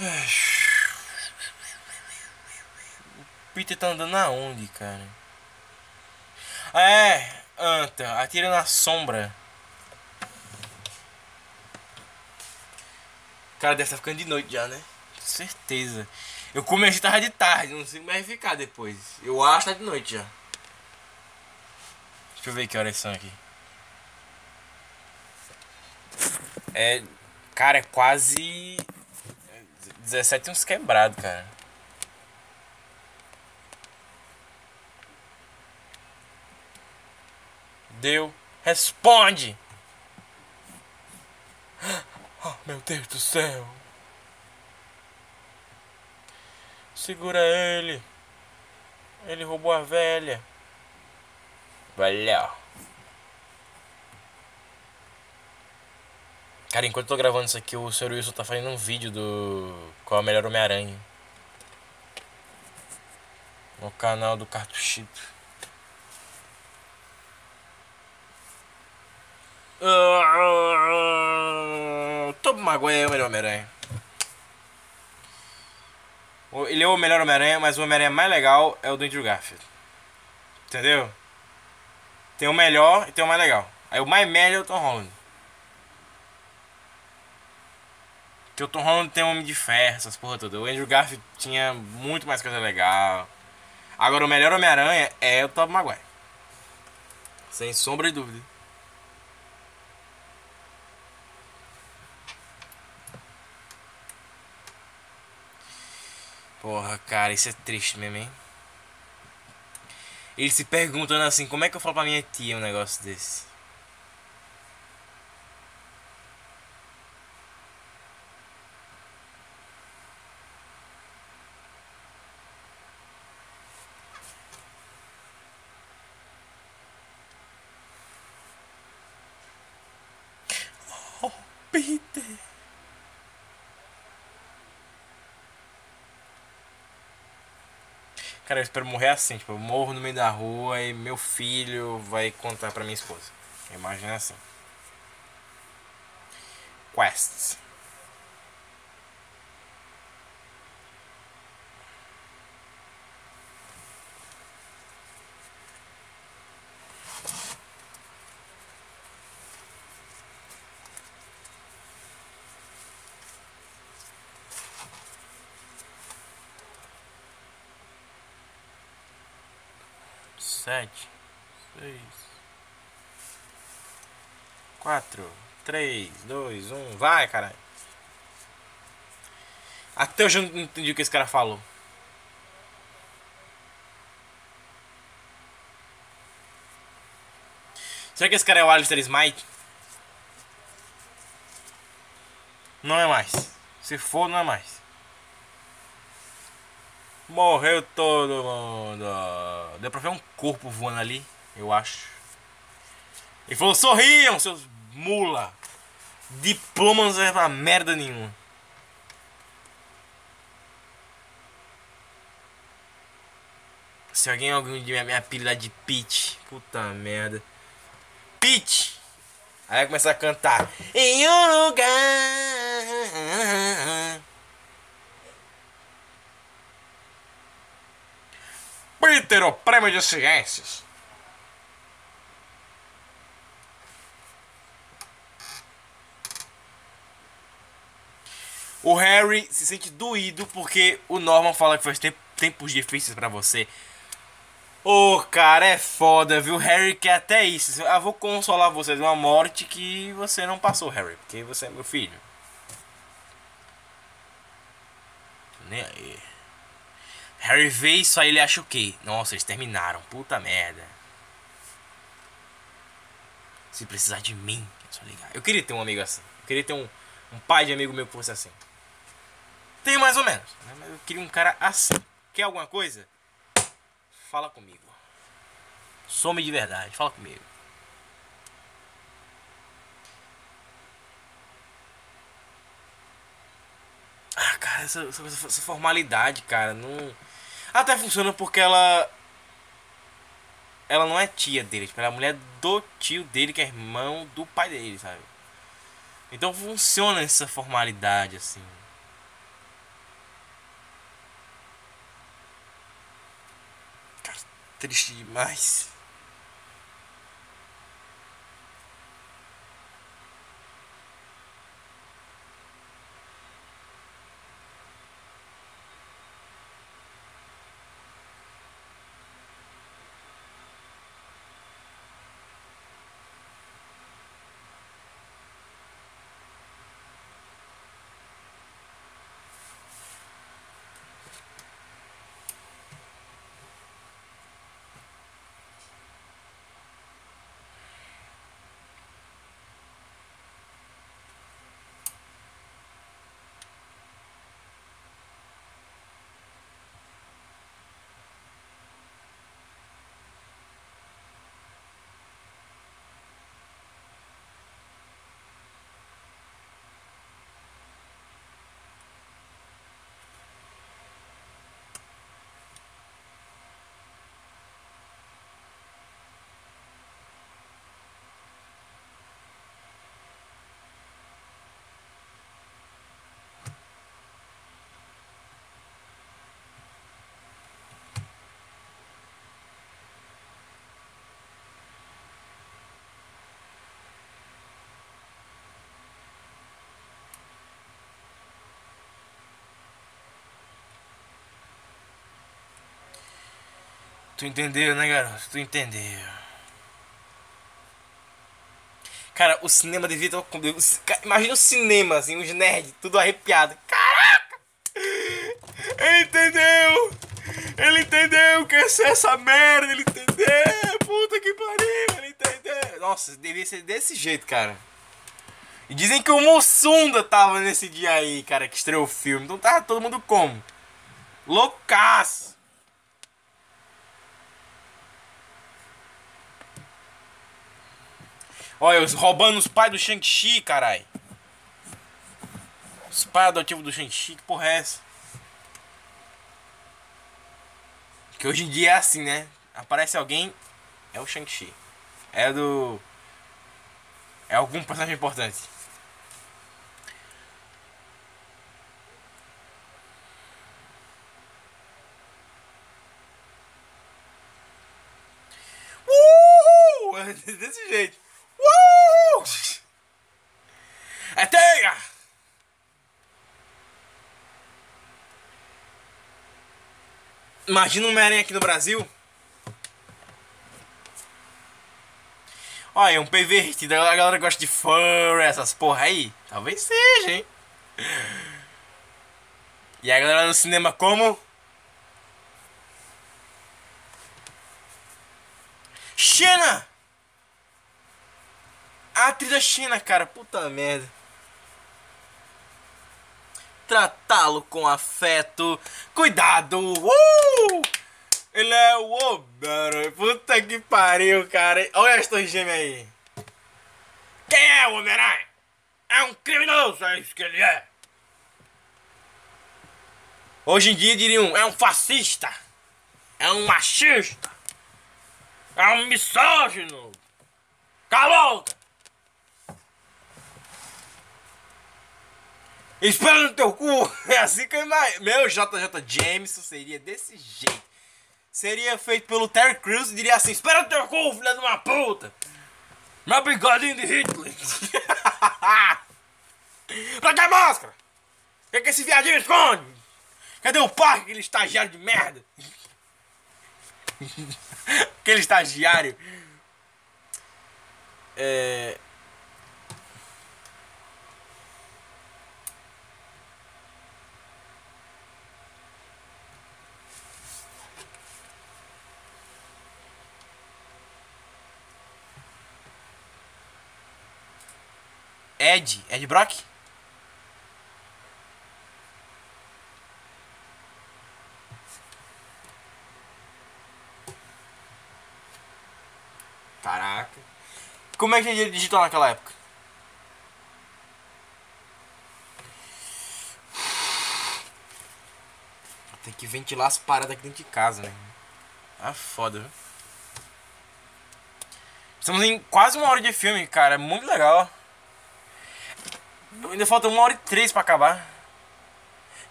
O Peter tá andando aonde, cara? É, anta, atira na sombra. Cara, deve estar ficando de noite já, né? Certeza. Eu comecei tarde de tarde, não sei como vai ficar depois. Eu acho que tá de noite já. Deixa eu ver que horas são aqui. É. Cara, é quase. 17 uns quebrados, cara. Deu. Responde! Oh, meu Deus do céu! Segura ele! Ele roubou a velha. Valeu. Cara, enquanto eu tô gravando isso aqui, o Sr. Wilson tá fazendo um vídeo do. Qual é o melhor Homem-Aranha. No canal do Cartuchito. Uh, Tom Maguire é o melhor Homem-Aranha. Ele é o melhor Homem-Aranha, mas o Homem-Aranha mais legal é o do Andrew Garfield. Entendeu? Tem o melhor e tem o mais legal. Aí o mais médio é o Tom Holland. Que o Tom Holland tem um Homem de Ferro, essas porra toda. O Andrew Garfield tinha muito mais coisa legal. Agora o melhor Homem-Aranha é o Tobey Maguire. Sem sombra de dúvida. Porra, cara, isso é triste mesmo, hein? Ele se perguntando assim, como é que eu falo pra minha tia um negócio desse? Cara, eu espero morrer assim, tipo, eu morro no meio da rua e meu filho vai contar pra minha esposa. Imagina assim. Quests. Sete, seis, quatro, três, dois, um, vai, caralho. Até hoje eu não entendi o que esse cara falou. Será que esse cara é o Alistair Smite? Não é mais. Se for, não é mais. Morreu todo mundo. Deu pra ver um corpo voando ali, eu acho. Ele falou: sorriam, seus mula. Diploma não serve pra merda nenhuma. Se alguém alguém de minha, minha pilha de Peach, puta merda. Peach! Aí vai começar a cantar. Em um lugar. Peter, o prêmio de ciências. O Harry se sente doído porque o Norman fala que faz tempos difíceis para você. Ô, oh, cara, é foda, viu? Harry quer até isso. Eu vou consolar você de uma morte que você não passou, Harry, porque você é meu filho. Nem aí. Harry vê isso aí, ele acha o quê? Nossa, eles terminaram. Puta merda. Se precisar de mim, é só ligar. Eu queria ter um amigo assim. Eu queria ter um, um pai de amigo meu que fosse assim. Tem mais ou menos. Né? Mas eu queria um cara assim. Quer alguma coisa? Fala comigo. Some de verdade. Fala comigo. Ah, cara, essa, essa, essa formalidade, cara, não. Até funciona porque ela. Ela não é tia dele, tipo, ela é a mulher do tio dele, que é irmão do pai dele, sabe? Então funciona essa formalidade, assim. Cara, triste demais. Tu entendeu, né, garoto? Tu entendeu. Cara, o cinema devia estar. Imagina o cinema, assim, os nerds, tudo arrepiado. Caraca! Ele entendeu! Ele entendeu que é essa merda, ele entendeu! Puta que pariu, ele entendeu! Nossa, devia ser desse jeito, cara. E dizem que o Mussunda tava nesse dia aí, cara, que estreou o filme. Então tava todo mundo como? Loucaço! Olha, roubando os pais do Shang-Chi, carai. Os pais adotivos do Shang-Chi, que porra é essa? Que hoje em dia é assim, né? Aparece alguém, é o Shang-Chi. É do. É algum personagem importante. Uhul! [LAUGHS] Desse jeito. Uh! É teia! Imagina um Homem-Aranha aqui no Brasil. Olha, um pervertido. A galera gosta de fur, essas porra aí. Talvez seja, hein? E a galera no cinema como? Xena! A atriz da China, cara, puta merda. Tratá-lo com afeto. Cuidado! Uh! Ele é o Homem-Aranha. Puta que pariu, cara. Olha as torres aí. Quem é o Homem-Aranha? É um criminoso, é isso que ele é. Hoje em dia diriam, é um fascista. É um machista. É um misógino. Cala a boca. Espera no teu cu! [LAUGHS] É assim que eu imagino. Meu JJ Jameson seria desse jeito. Seria feito pelo Terry Crews e diria assim: Espera no teu cu, filha de uma puta! Meu bigodinho de Hitler! [LAUGHS] pra que máscara? O que, que esse viadinho esconde? Cadê o parque, aquele estagiário de merda? [LAUGHS] aquele estagiário. É. Ed, Ed Brock? Caraca. Como é que ele digitou naquela época? Tem que ventilar as paradas aqui dentro de casa, né? Ah, foda, viu? Estamos em quase uma hora de filme, cara. É muito legal. Ainda falta uma hora e três pra acabar.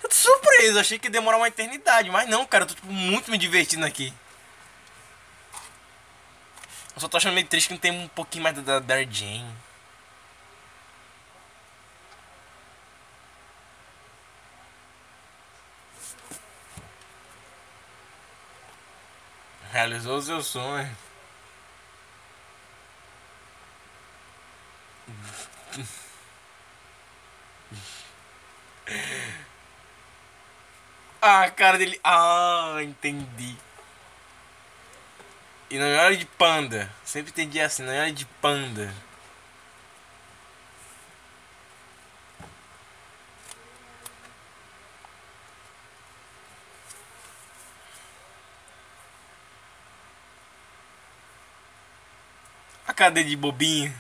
Eu tô surpreso, achei que ia demorar uma eternidade, mas não, cara, eu tô tipo, muito me divertindo aqui. Eu só tô achando meio triste que não tem um pouquinho mais da Dark Jane. Realizou o seu sonho. [LAUGHS] Ah, [LAUGHS] a cara dele. Ah, entendi. E é hora de panda. Sempre entendi assim, é hora de panda. A cara dele de bobinho.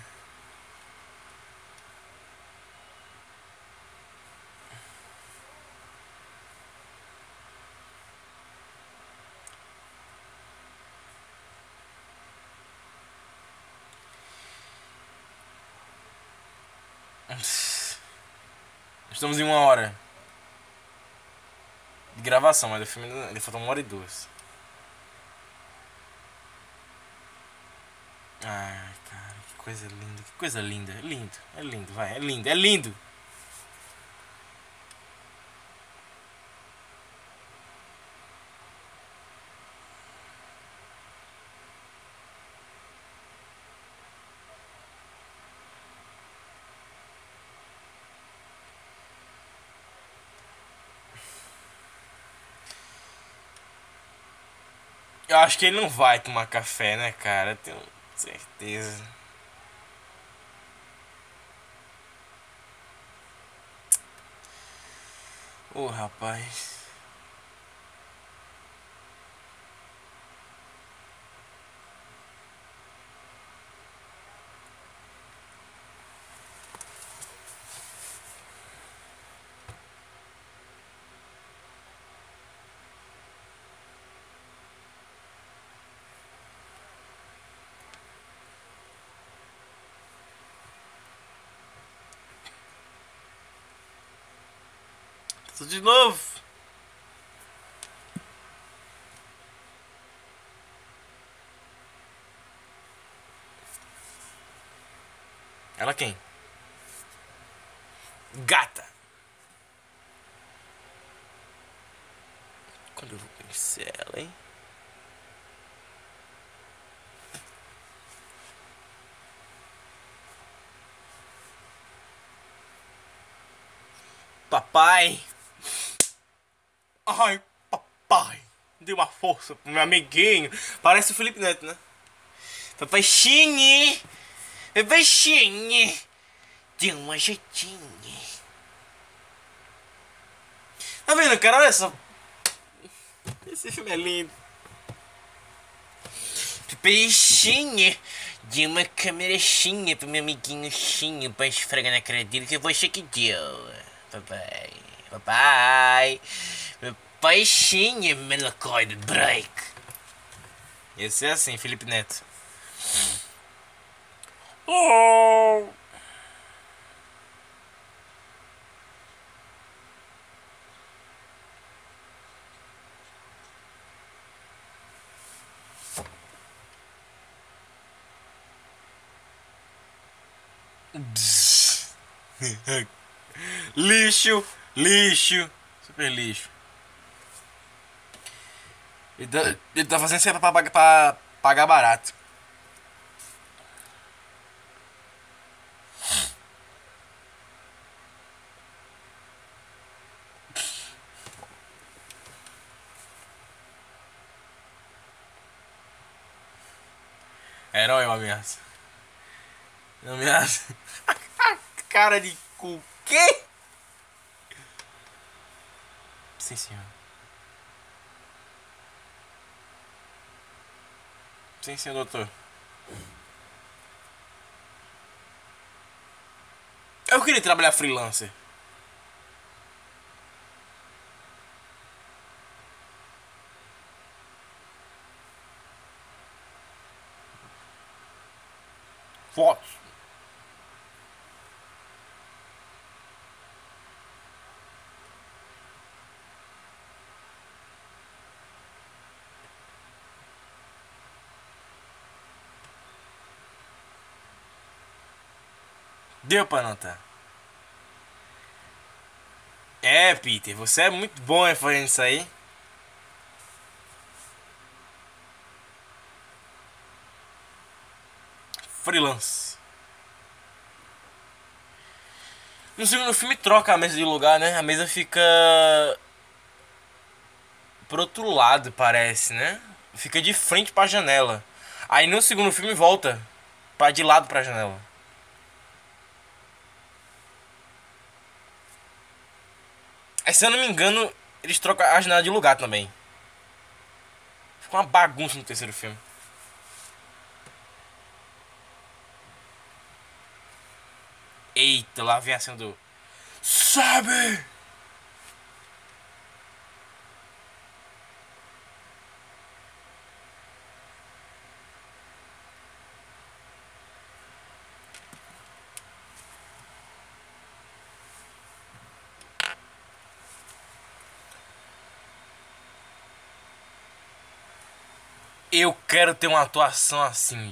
Estamos em uma hora de gravação, mas o filme ele falta uma hora e duas. Ai, cara, que coisa linda, que coisa linda. É lindo, é lindo, vai, é lindo, é lindo. Eu acho que ele não vai tomar café, né, cara? Eu tenho certeza. Ô, oh, rapaz. Tudo de novo. Ela quem? Gata. Quando eu vou conhecer ela, hein? Papai. Ai, papai. Dê uma força pro meu amiguinho. Parece o Felipe Neto, né? Papai Xinhe. Papai Xinhe. Dê uma jeitinha. Tá vendo, cara? Olha só. Esse filme é lindo. Peixinho de uma câmerazinha pro meu amiguinho Xinho pra esfregar na cara dele que eu vou que deu. Papai, papai. Peixinho Melacoide Break. Esse é assim, Felipe Neto. Oh. [LAUGHS] lixo, lixo, super lixo. Ele tá, ele tá fazendo sempre pra, pra, pra pagar barato. Herói ou ameaça? Ameaça. [LAUGHS] Cara de cu. Quê? Sim, senhor. Sim, sim, doutor. Eu queria trabalhar freelancer. Fotos. Deu pra notar. É, Peter, você é muito bom em fazer isso aí. Freelance. No segundo filme troca a mesa de lugar, né? A mesa fica pro outro lado, parece, né? Fica de frente pra janela. Aí no segundo filme volta para de lado pra janela. Aí, se eu não me engano, eles trocam a janela de lugar também. Ficou uma bagunça no terceiro filme. Eita, lá vem a cena do. Sabe! Eu quero ter uma atuação assim um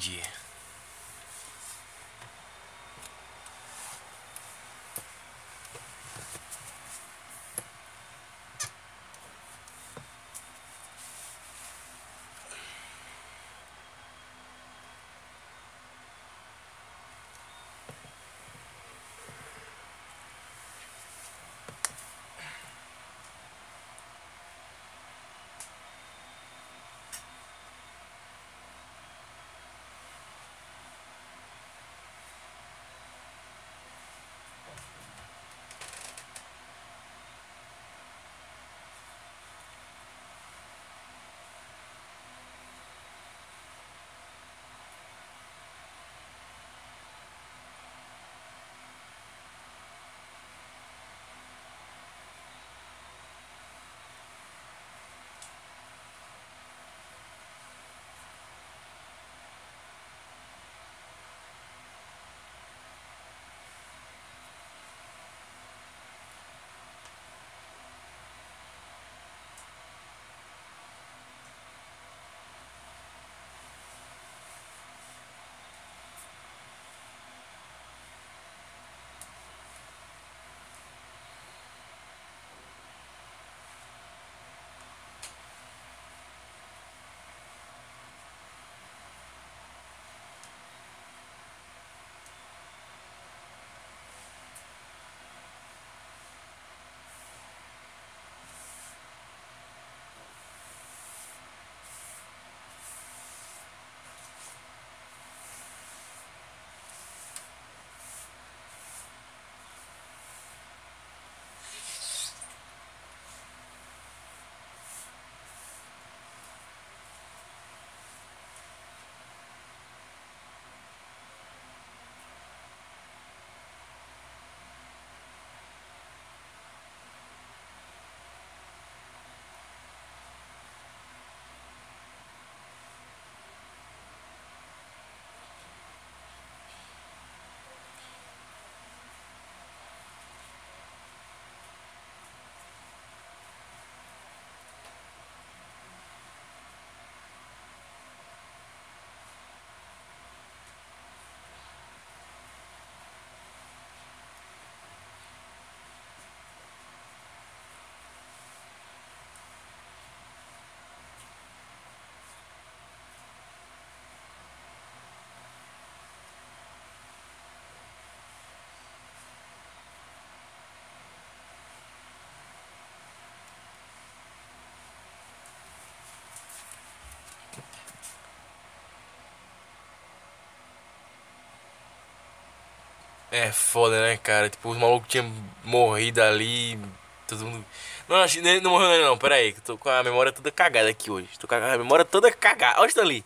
É foda, né, cara? Tipo, os malucos tinham morrido ali. Todo mundo. Não, que não morreu não, pera aí. Tô com a memória toda cagada aqui hoje. Tô com a memória toda cagada. Olha isso ali.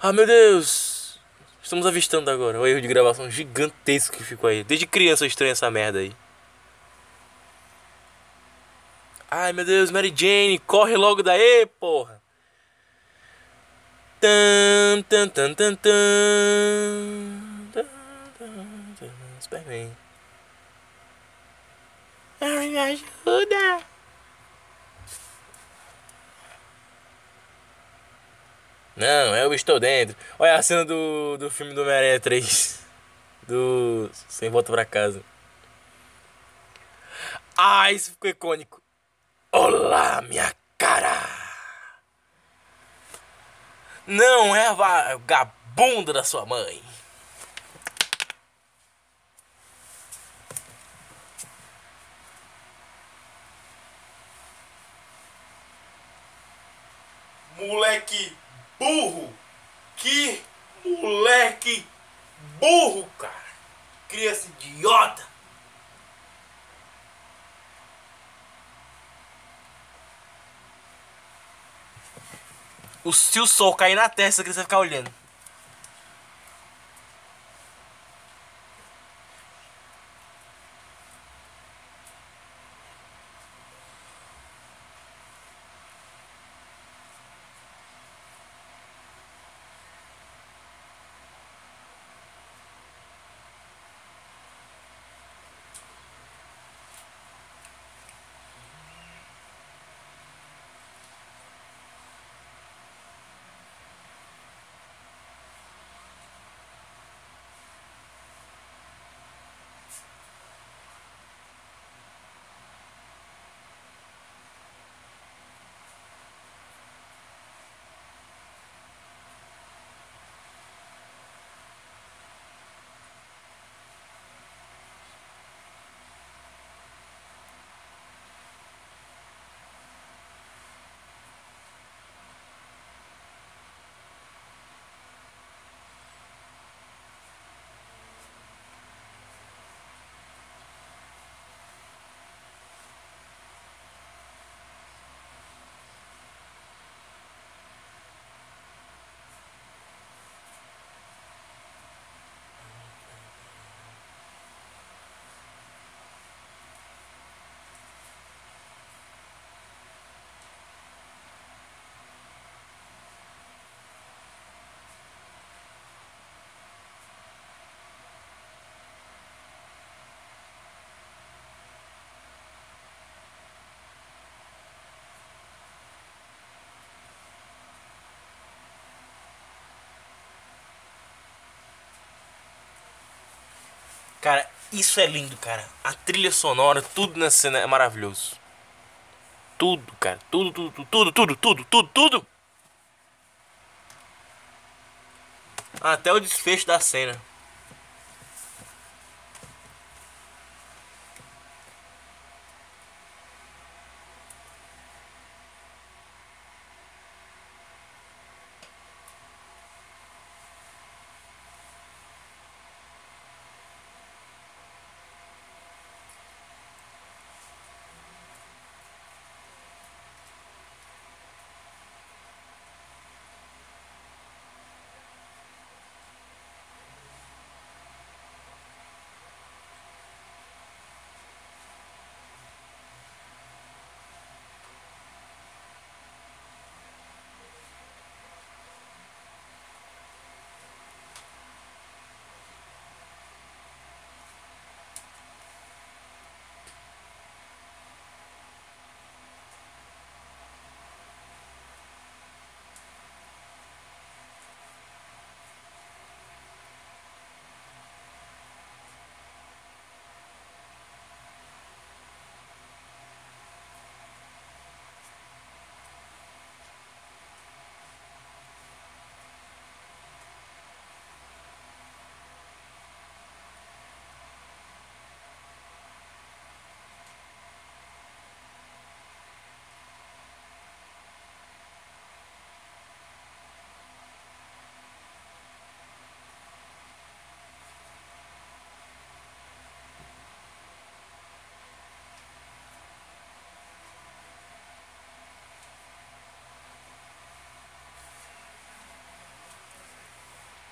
Ah, meu Deus. Estamos avistando agora. O erro de gravação gigantesco que ficou aí. Desde criança eu estranho essa merda aí. Ai, meu Deus, Mary Jane, corre logo daí, porra. Tan, tan, tan, tan, tan. Superman. Ai, me ajuda. Não, eu estou dentro. Olha a cena do, do filme do Homem-Aranha 3. [LAUGHS] Do. Sem volta pra casa. Ah, isso ficou icônico. Olá, minha cara! Não é a vagabunda da sua mãe. Moleque burro! Que moleque burro, cara! Criança idiota! O, se o sol cair na testa, você vai ficar olhando. Cara, isso é lindo, cara. A trilha sonora, tudo nessa cena é maravilhoso. Tudo, cara. Tudo, tudo, tudo, tudo, tudo, tudo, tudo. Até o desfecho da cena.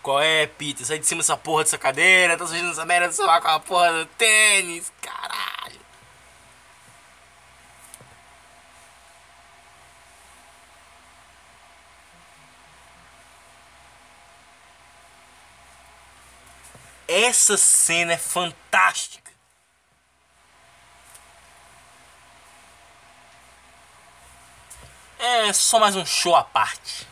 Qual é, Peter? Sai de cima dessa porra dessa cadeira, tá sujando essa merda do celular com a porra do tênis, caralho. Essa cena é fantástica. É só mais um show à parte.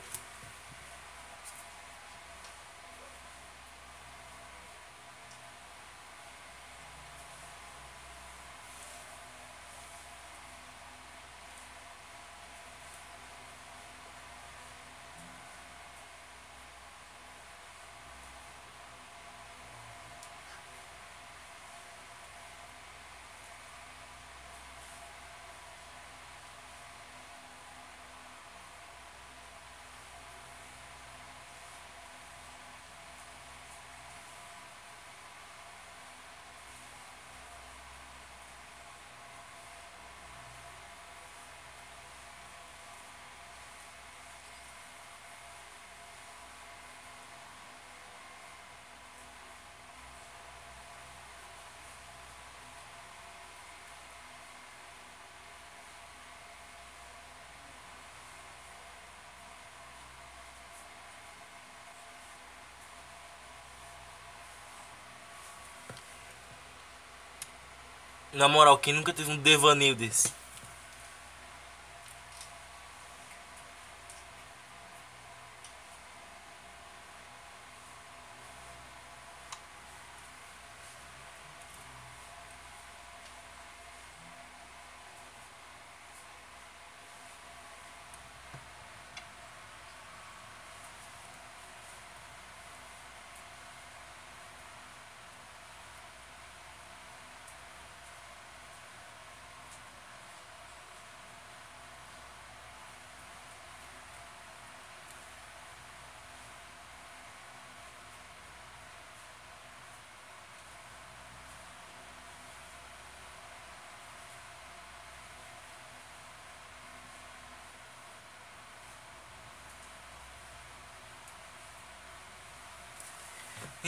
Na moral, quem nunca teve um devaneio desse?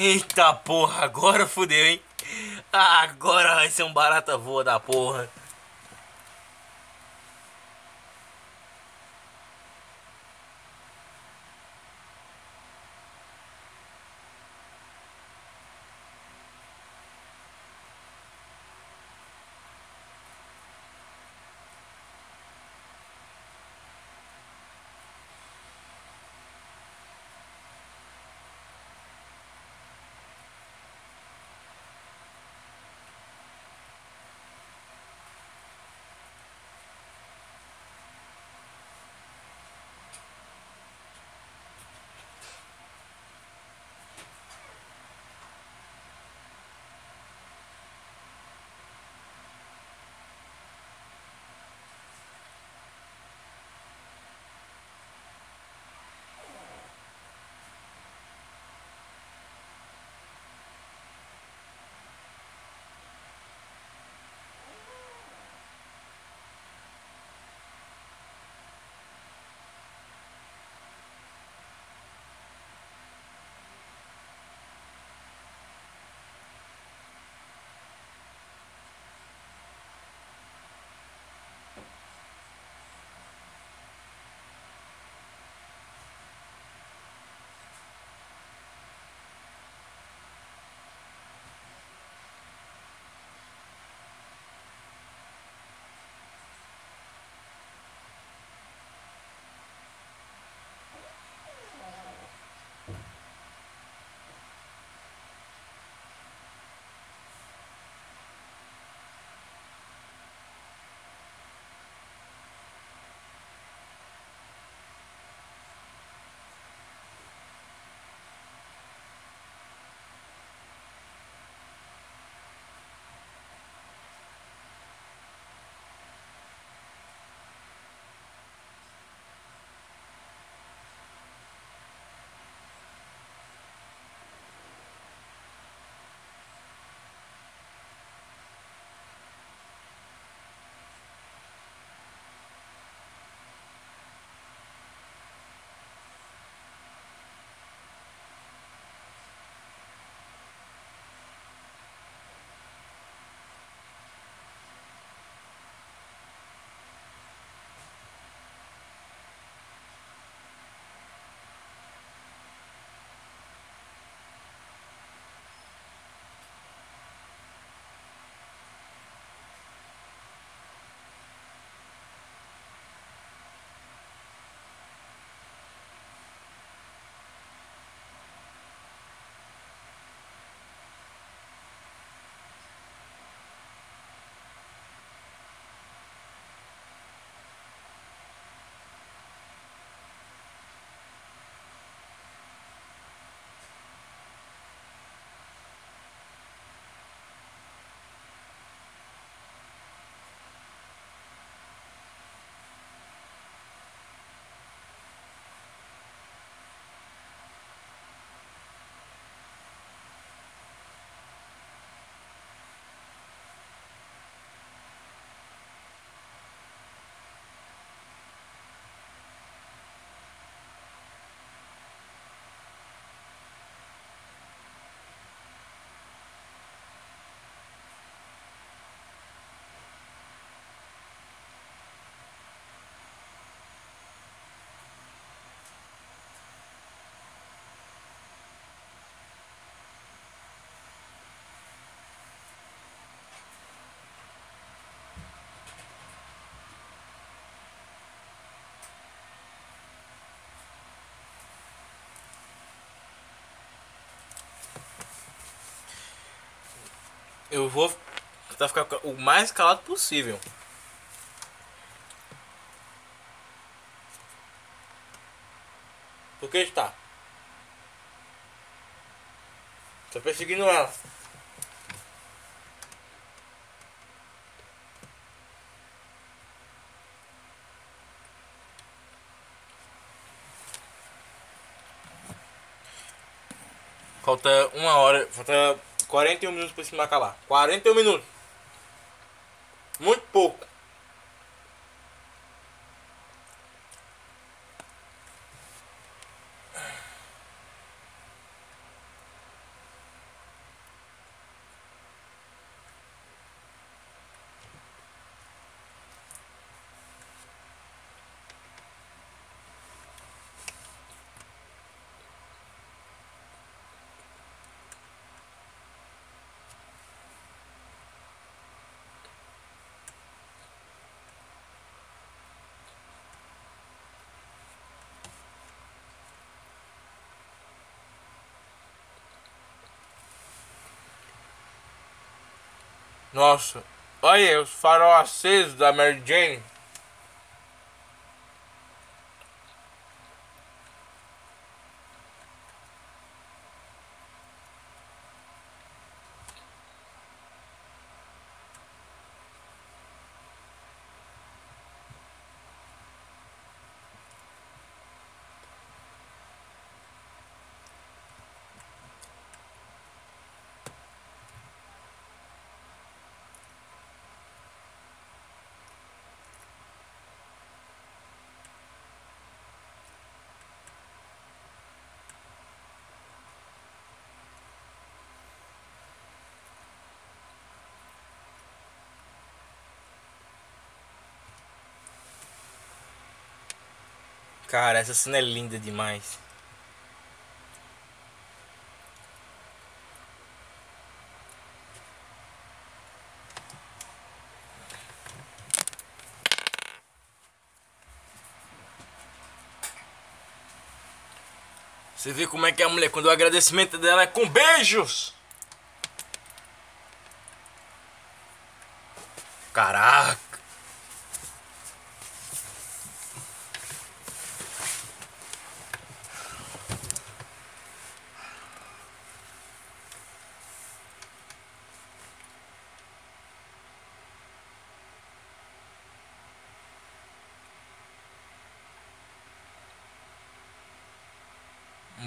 Eita porra, agora fudeu, hein? Agora vai ser um barata voa da porra. Eu vou tentar ficar o mais calado possível. Por que está? Tô perseguindo ela. Falta uma hora, falta 41 minutos pra esse filme acabar. 41 minutos. Muito pouco. Nossa, olha os farol acesos da Mary Jane. Cara, essa cena é linda demais. Você vê como é que é a mulher, quando o agradecimento dela é com beijos. Caraca.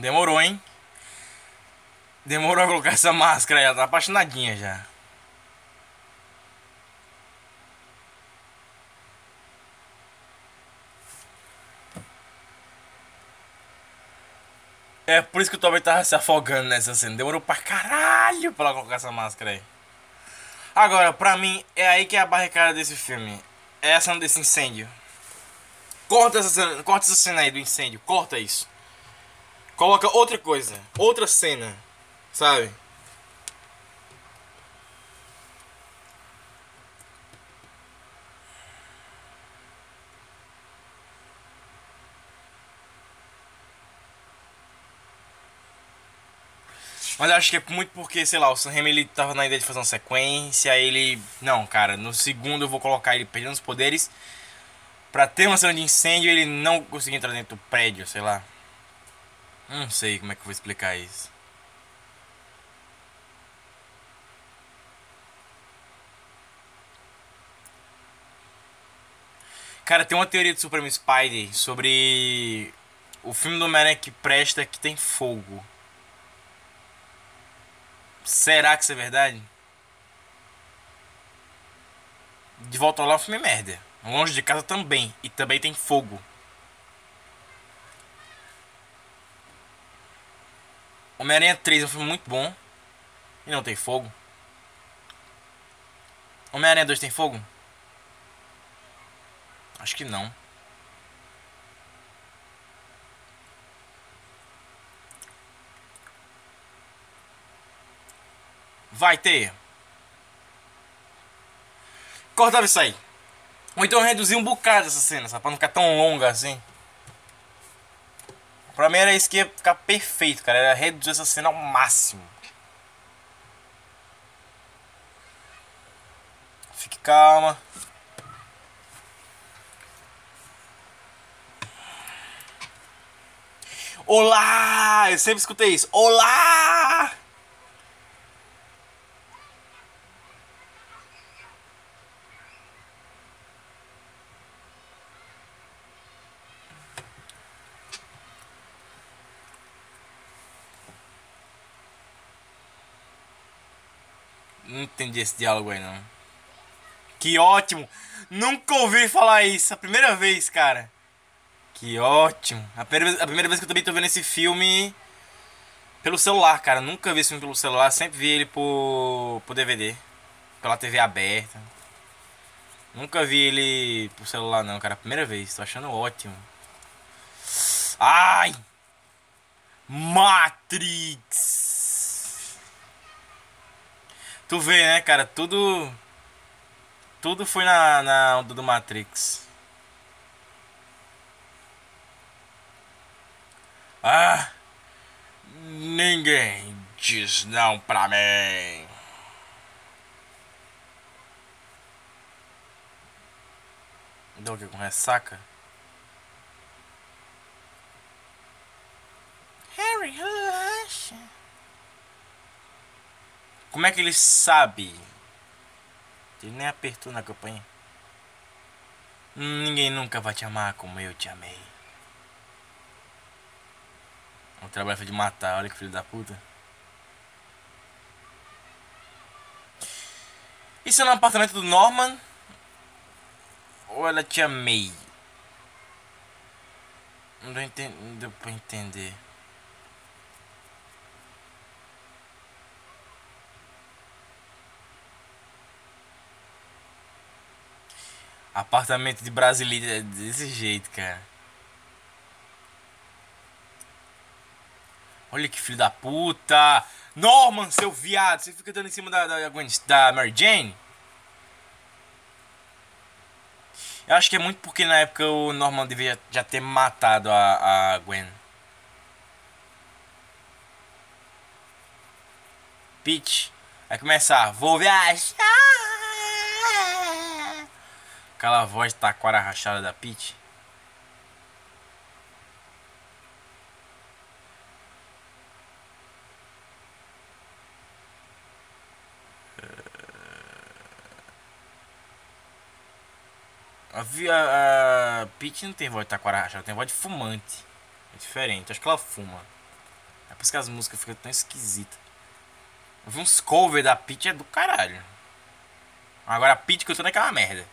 Demorou, hein? Demorou a colocar essa máscara, já tá apaixonadinha já. É por isso que o Toby tava se afogando nessa cena. Demorou pra caralho pra ela colocar essa máscara aí. Agora, pra mim, é aí que é a barricada desse filme. É essa desse incêndio. Corta essa cena, corta essa cena aí do incêndio. Corta isso. Coloca outra coisa, outra cena, sabe? Mas acho que é muito porque, sei lá, o Sam Raimi ele tava na ideia de fazer uma sequência, ele... Não, cara, no segundo eu vou colocar ele perdendo os poderes Pra ter uma cena de incêndio ele não conseguir entrar dentro do prédio, sei lá não sei como é que eu vou explicar isso. Cara, tem uma teoria do Supreme Spider sobre o filme do Homem-Aranha que presta que tem fogo. Será que isso é verdade? De volta lá, o filme é merda. Longe de casa também. E também tem fogo. Homem-Aranha 3 é um filme muito bom. E não tem fogo. Homem-Aranha 2 tem fogo? Acho que não. Vai ter. Cortava isso aí. Ou então reduzir um bocado essa cena, sabe? Pra não ficar tão longa assim. Pra mim era isso que ia ficar perfeito, cara. Era reduzir essa cena ao máximo. calma. Olá! Eu sempre escutei isso. Olá! Não entendi esse diálogo aí não. Que ótimo! Nunca ouvi falar isso. A primeira vez, cara. Que ótimo. A primeira, a primeira vez que eu também tô vendo esse filme pelo celular, cara. Nunca vi esse filme pelo celular. Sempre vi ele por, por DVD. Pela TV aberta. Nunca vi ele por celular não, cara. Primeira vez. Tô achando ótimo. Ai! Matrix! Tu vê, né, cara? Tudo. Tudo foi na, na onda do Matrix. Ah! Ninguém diz não pra mim. Deu que com ressaca? Harry, relaxa. Como é que ele sabe? Ele nem apertou na campanha. Ninguém nunca vai te amar como eu te amei. O trabalho foi de matar, olha que filho da puta. Isso é no apartamento do Norman? Ou ela te amei? Não deu, não deu pra entender. Apartamento de Brasília é desse jeito, cara. Olha que filho da puta! Norman, seu viado! Você fica dando em cima da, da, da Mary Jane? Eu acho que é muito porque na época o Norman devia já ter matado a, a Gwen. Peach. Vai começar. Vou viajar. Aquela voz taquara rachada da Peach. A, a, a Peach não tem voz de taquara rachada, tem voz de fumante. É diferente, acho que ela fuma. É por isso que as músicas ficam tão esquisitas. Eu vi uns covers da Peach é do caralho. Agora a que eu tô naquela merda.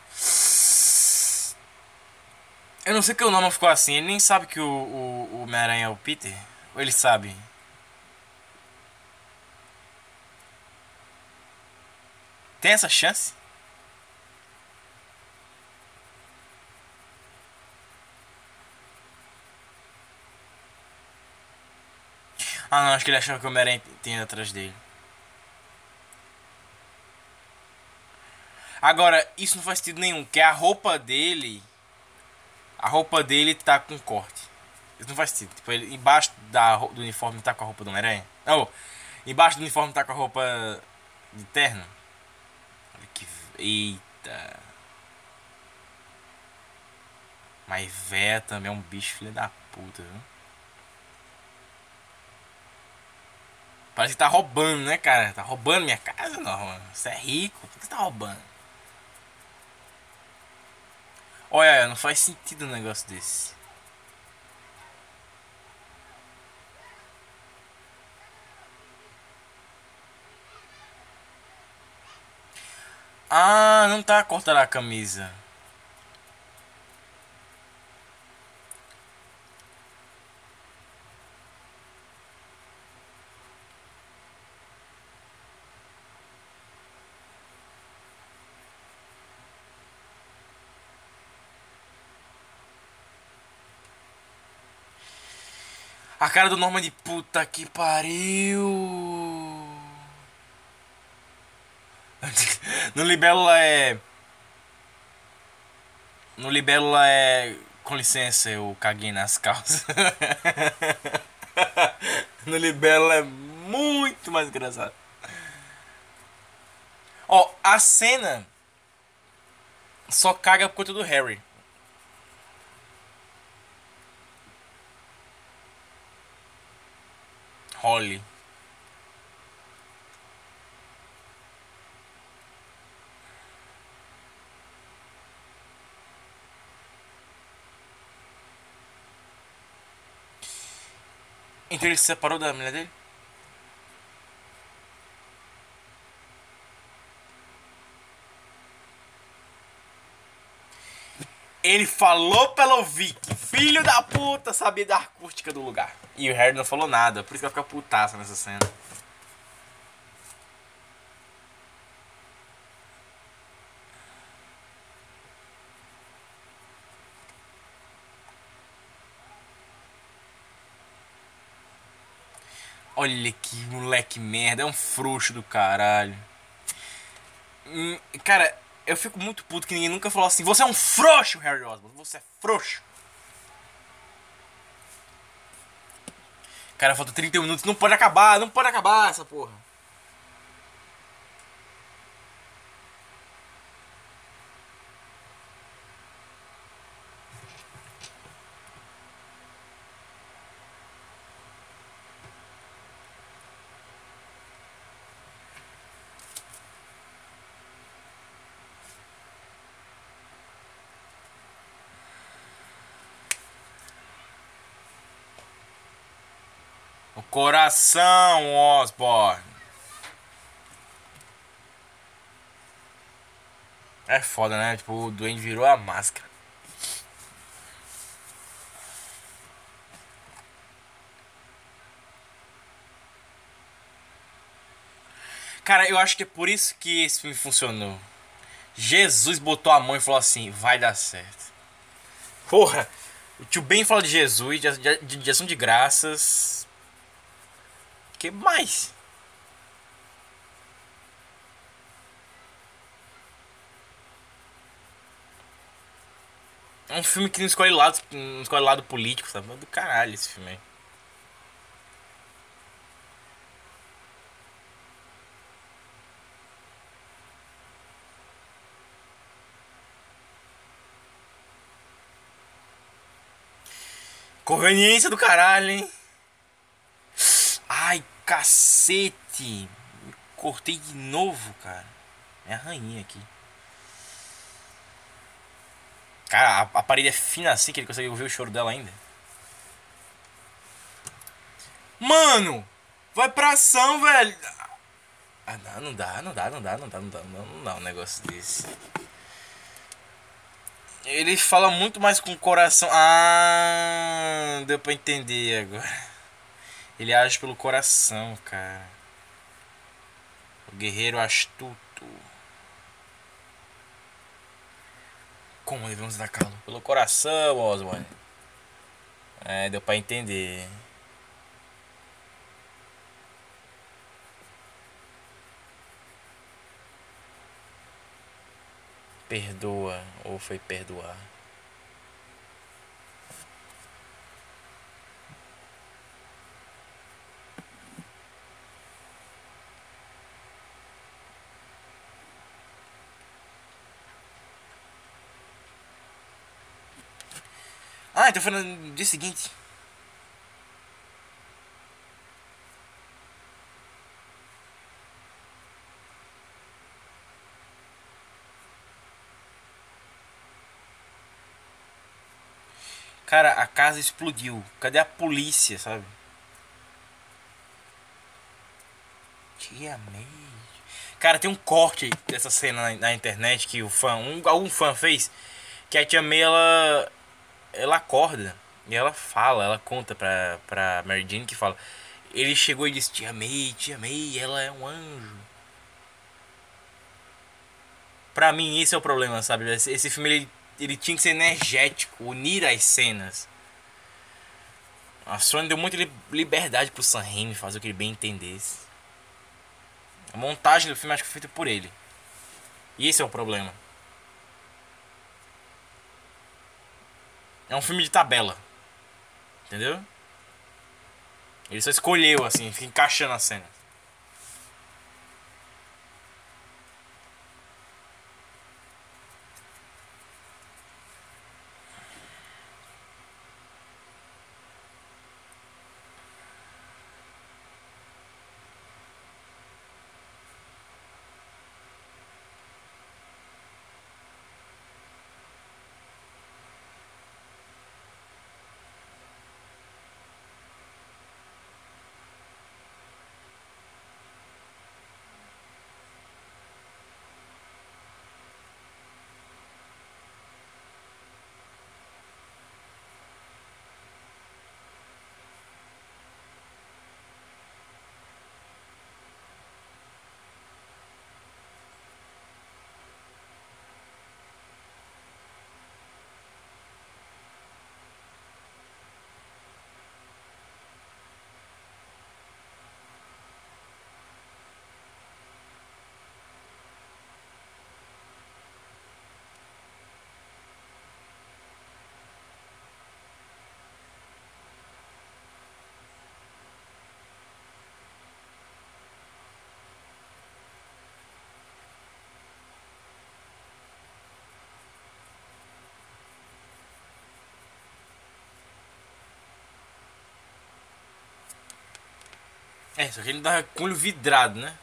Eu não sei que o nome ficou assim. Ele nem sabe que o, o, o Homem-Aranha é o Peter? Ou ele sabe? Tem essa chance? Ah não, acho que ele achou que o Homem-Aranha tem atrás dele. Agora, isso não faz sentido nenhum, que a roupa dele a roupa dele tá com corte. Isso não faz sentido. Tipo, ele embaixo da, do uniforme tá com a roupa do Homem-Aranha. Não, embaixo do uniforme tá com a roupa de terno. Olha que. Eita. Mas véia também é um bicho filho da puta, viu? Parece que tá roubando, né, cara? Tá roubando minha casa, não, mano. Você é rico, por que você tá roubando? Olha, não faz sentido um negócio desse. Ah, não tá cortando a camisa. A cara do Norman de puta que pariu. [LAUGHS] No Libélula é. No Libélula é. Com licença, eu caguei nas calças. [LAUGHS] no Libélula é muito mais engraçado. Ó, a cena só caga por conta do Harry. Holly. Então ele se separou da mulher dele? Ele falou pelo Vic, filho da puta, sabia da acústica do lugar. E o Harry não falou nada, por isso que vai ficar putaça nessa cena. Olha que moleque merda, é um frouxo do caralho. Hum, cara, eu fico muito puto que ninguém nunca falou assim: Você é um frouxo, Harry Osborn, você é frouxo. Cara, falta 31 minutos, não pode acabar, não pode acabar essa porra. Coração, Osborne. É foda, né? Tipo, o Duende virou a máscara. Cara, eu acho que é por isso que esse filme funcionou. Jesus botou a mão e falou assim: vai dar certo. Porra, o tio Ben fala de Jesus, de, de, de ação de graças que mais? É um filme que não escolhe lado, não escolhe lado político, sabe? Do caralho esse filme aí. Conveniência do caralho, hein? Cacete! Cortei de novo, cara. É a rainha aqui. Cara, a, a parede é fina assim que ele consegue ouvir o choro dela ainda. Mano! Vai pra ação, velho! Ah, não, não dá, não dá, não dá, não dá, não dá, não, não dá um negócio desse. Ele fala muito mais com o coração. Ah, deu pra entender agora. Ele age pelo coração, cara. O guerreiro astuto. Como devemos atacá-lo? Pelo coração, Oswald. É, deu pra entender. Perdoa ou foi perdoar. Ah, então foi no dia seguinte. Cara, a casa explodiu. Cadê a polícia, sabe? Tia May. Cara, tem um corte dessa cena na, na internet que o fã, um, algum fã fez. Que a tia May, ela ela acorda e ela fala, ela conta pra, pra Mary Jane que fala. Ele chegou e disse: Te amei, te amei, ela é um anjo. Pra mim, esse é o problema, sabe? Esse, esse filme ele, ele tinha que ser energético, unir as cenas. A Sony deu muita liberdade pro Sam Raimi fazer o que ele bem entendesse. A montagem do filme acho que foi feita por ele. E esse é o problema. É um filme de tabela. Entendeu? Ele só escolheu, assim, fica encaixando a cena. É, só que ele tava com o olho vidrado, né?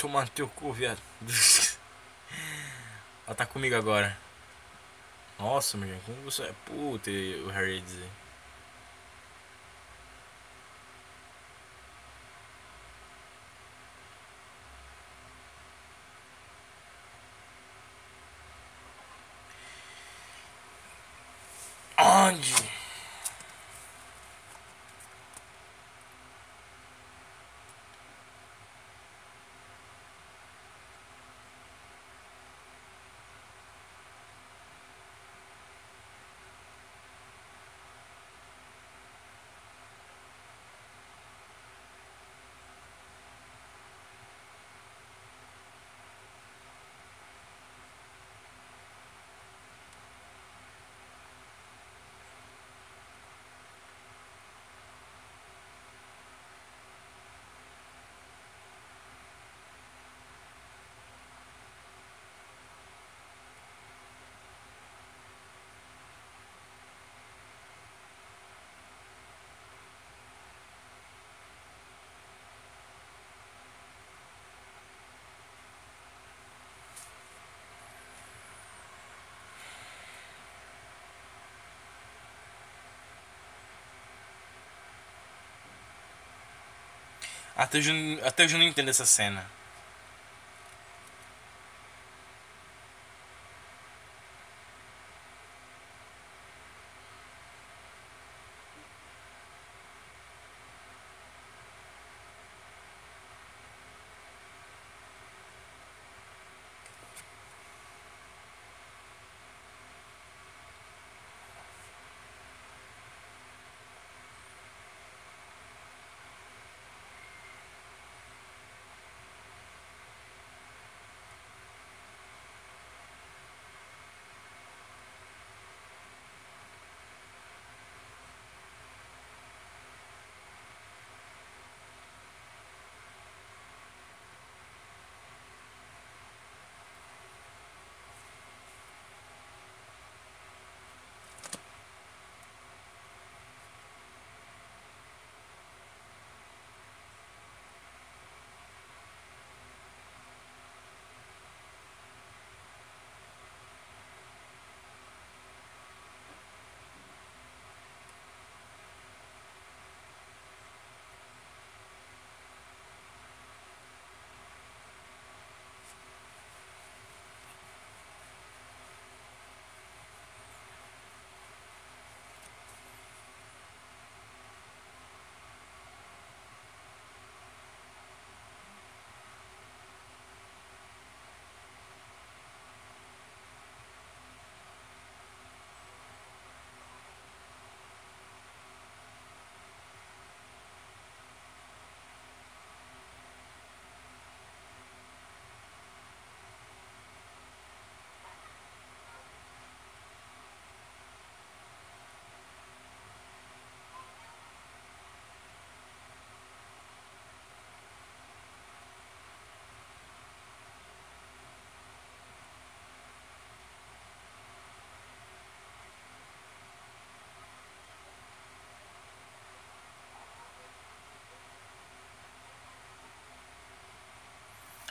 Tomar no teu cu, viado. [LAUGHS] Ela tá comigo agora. Nossa, meu como você é puta, o Harry ia dizer. Onde? Até hoje, até hoje eu não entendo essa cena.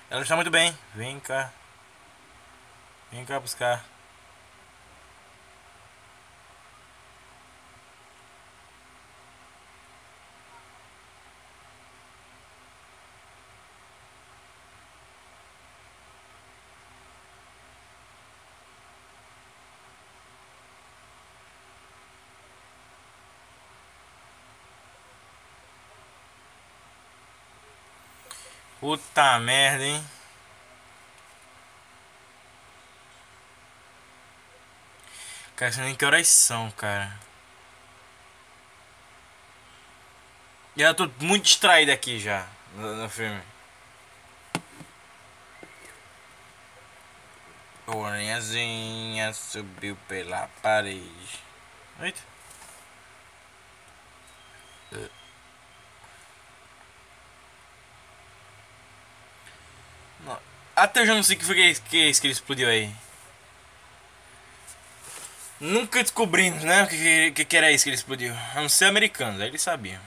Ela está muito bem. Vem cá. Vem cá buscar. Puta merda, hein? Cara, você nem que horas são, cara. E eu tô muito distraído aqui já no, no filme. Orinhazinha subiu pela parede. Eita. É. Até eu já não sei o que foi que, que é isso que ele explodiu aí. Nunca descobrimos, né? O que, que, que era isso que ele explodiu. A não ser americanos, aí eles sabiam.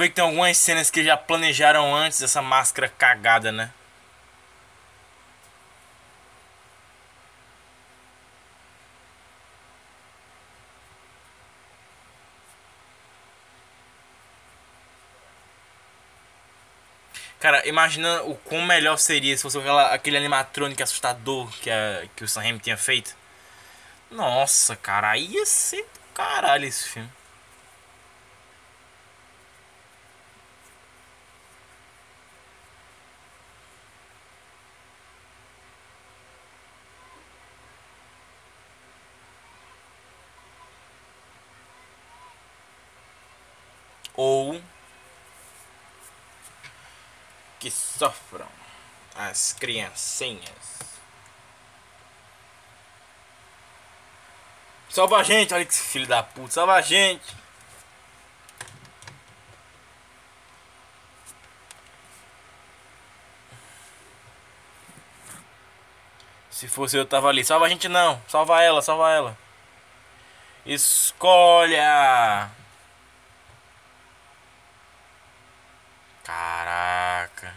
Vê que tem algumas cenas que já planejaram antes essa máscara cagada, né? Cara, imagina o quão melhor seria se fosse aquela, aquele animatrônico assustador que, a, que o Sam Raimi tinha feito. Nossa, cara, ia ser caralho esse filme. Ou que sofram as criancinhas. Salva a gente, olha que filho da puta, salva a gente. Se fosse eu tava ali, salva a gente não, salva ela, salva ela. Escolha! Caraca.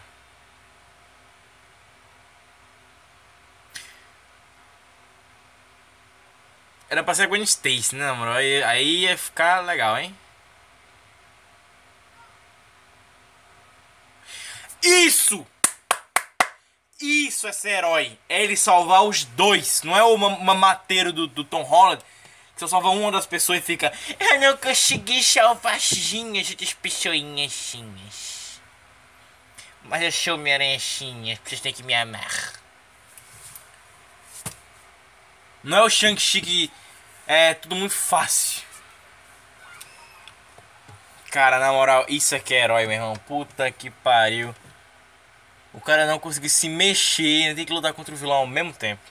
Era pra ser a Gwen Stacy, né, mano? Aí, aí ia ficar legal, hein? Isso! Isso é ser herói. É ele salvar os dois. Não é o mamateiro do, do Tom Holland. Que só salva uma das pessoas e fica. Eu não consegui salvar as pessoinhas. Mas eu sou minha aranhinha, vocês têm que me amar. Não é o Shang-Chi que é tudo muito fácil. Cara, na moral, isso aqui é herói, meu irmão. Puta que pariu. O cara não conseguiu se mexer, tem que lutar contra o vilão ao mesmo tempo.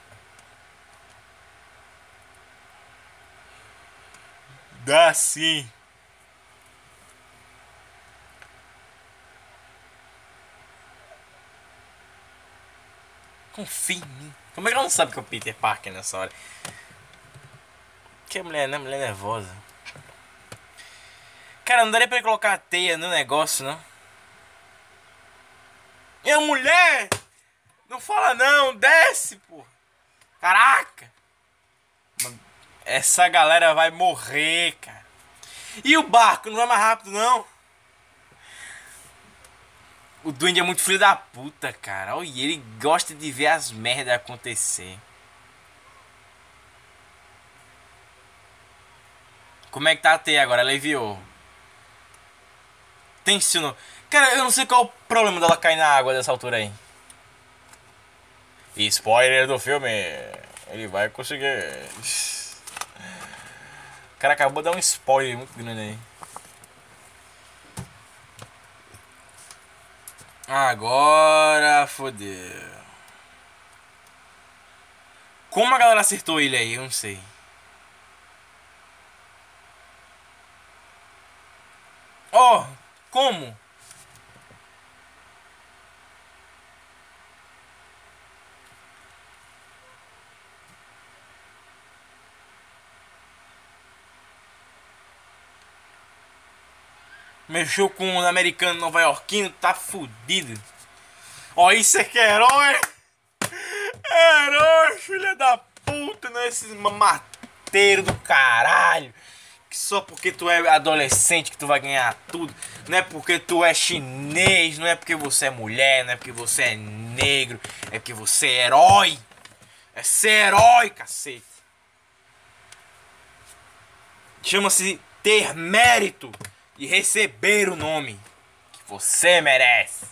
Dá sim. Confia em mim. Como é que ela não sabe que é o Peter Parker nessa hora? Que a mulher, né? Mulher nervosa. Cara, não daria pra ele colocar a teia no negócio, não? E a mulher! Não fala não, desce, pô! Caraca! Essa galera vai morrer, cara. E o barco não vai mais rápido, não? O Duende é muito filho da puta, cara. Olha, ele gosta de ver as merdas acontecer. Como é que tá a T agora? Ela enviou. Tensionou. Cara, eu não sei qual o problema dela cair na água dessa altura aí. spoiler do filme. Ele vai conseguir. O cara acabou de dar um spoiler muito grande aí. Agora fodeu. Como a galera acertou ele aí? Eu não sei. Ó, oh, como? Mexeu com o americano nova iorquino, tá fudido. Ó, isso é que é herói. Herói, filha da puta, não é esse mamateiro do caralho. Que só porque tu é adolescente que tu vai ganhar tudo. Não é porque tu é chinês, não é porque você é mulher, não é porque você é negro. É porque você é herói. É ser herói, cacete. Chama-se ter mérito e receber o nome que você merece.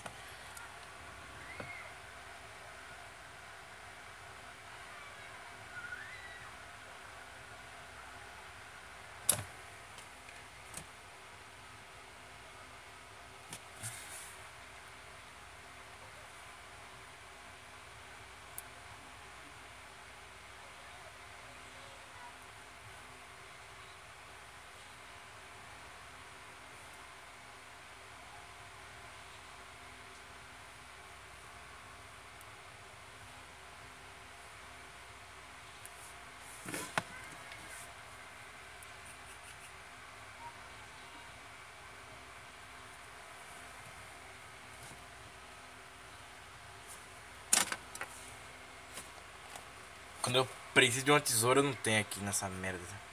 Quando eu preciso de uma tesoura, não tenho aqui nessa merda.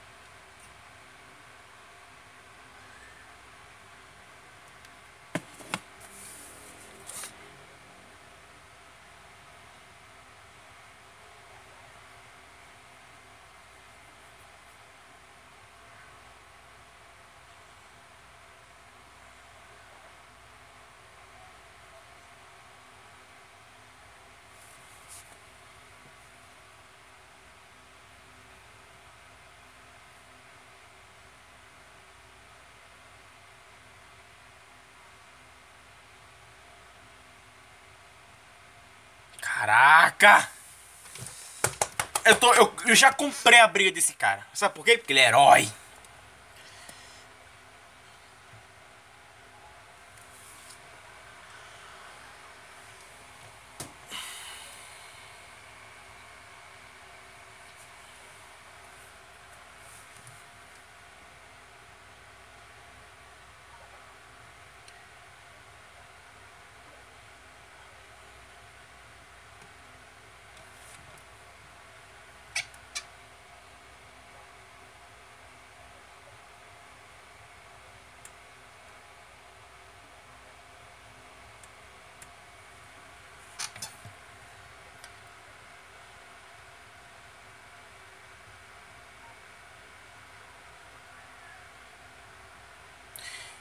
Caraca! Eu, tô, eu, eu já comprei a briga desse cara. Sabe por quê? Porque ele é herói.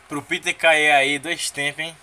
Pro Peter cair aí dois tempos, hein?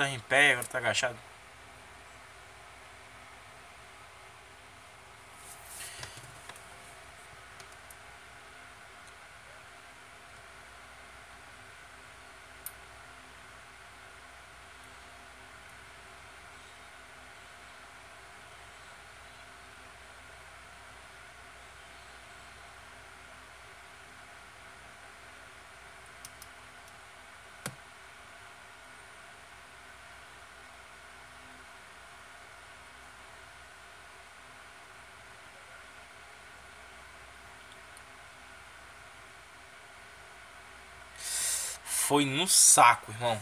Tá em pé, agora tá agachado. Foi no saco, irmão.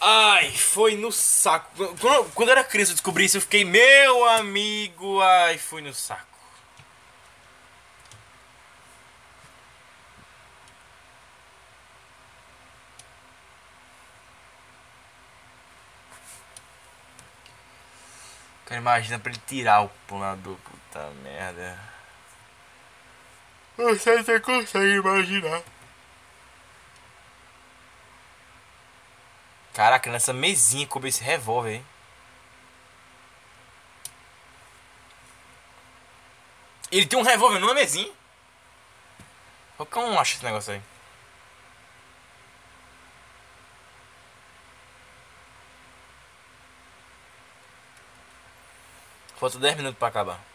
Ai, foi no saco. Quando, quando eu era criança eu descobri isso, eu fiquei, meu amigo, ai, foi no saco. Cara, imagina pra ele tirar o pulador, puta merda. Você consegue imaginar. Caraca, nessa mesinha coube esse revólver, hein? Ele tem um revólver numa mesinha? Qualquer um acha esse negócio aí. Falta 10 minutos pra acabar.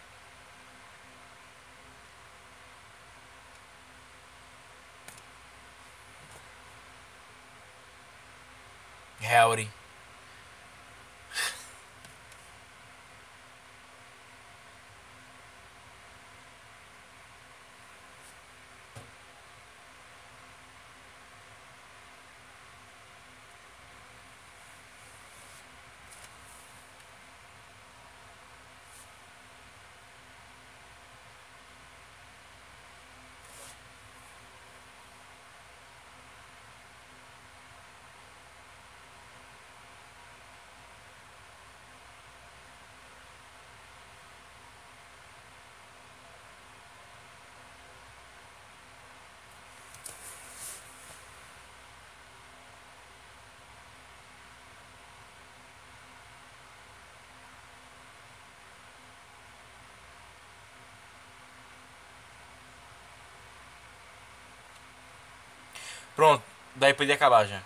Howdy. Pronto, daí podia acabar já.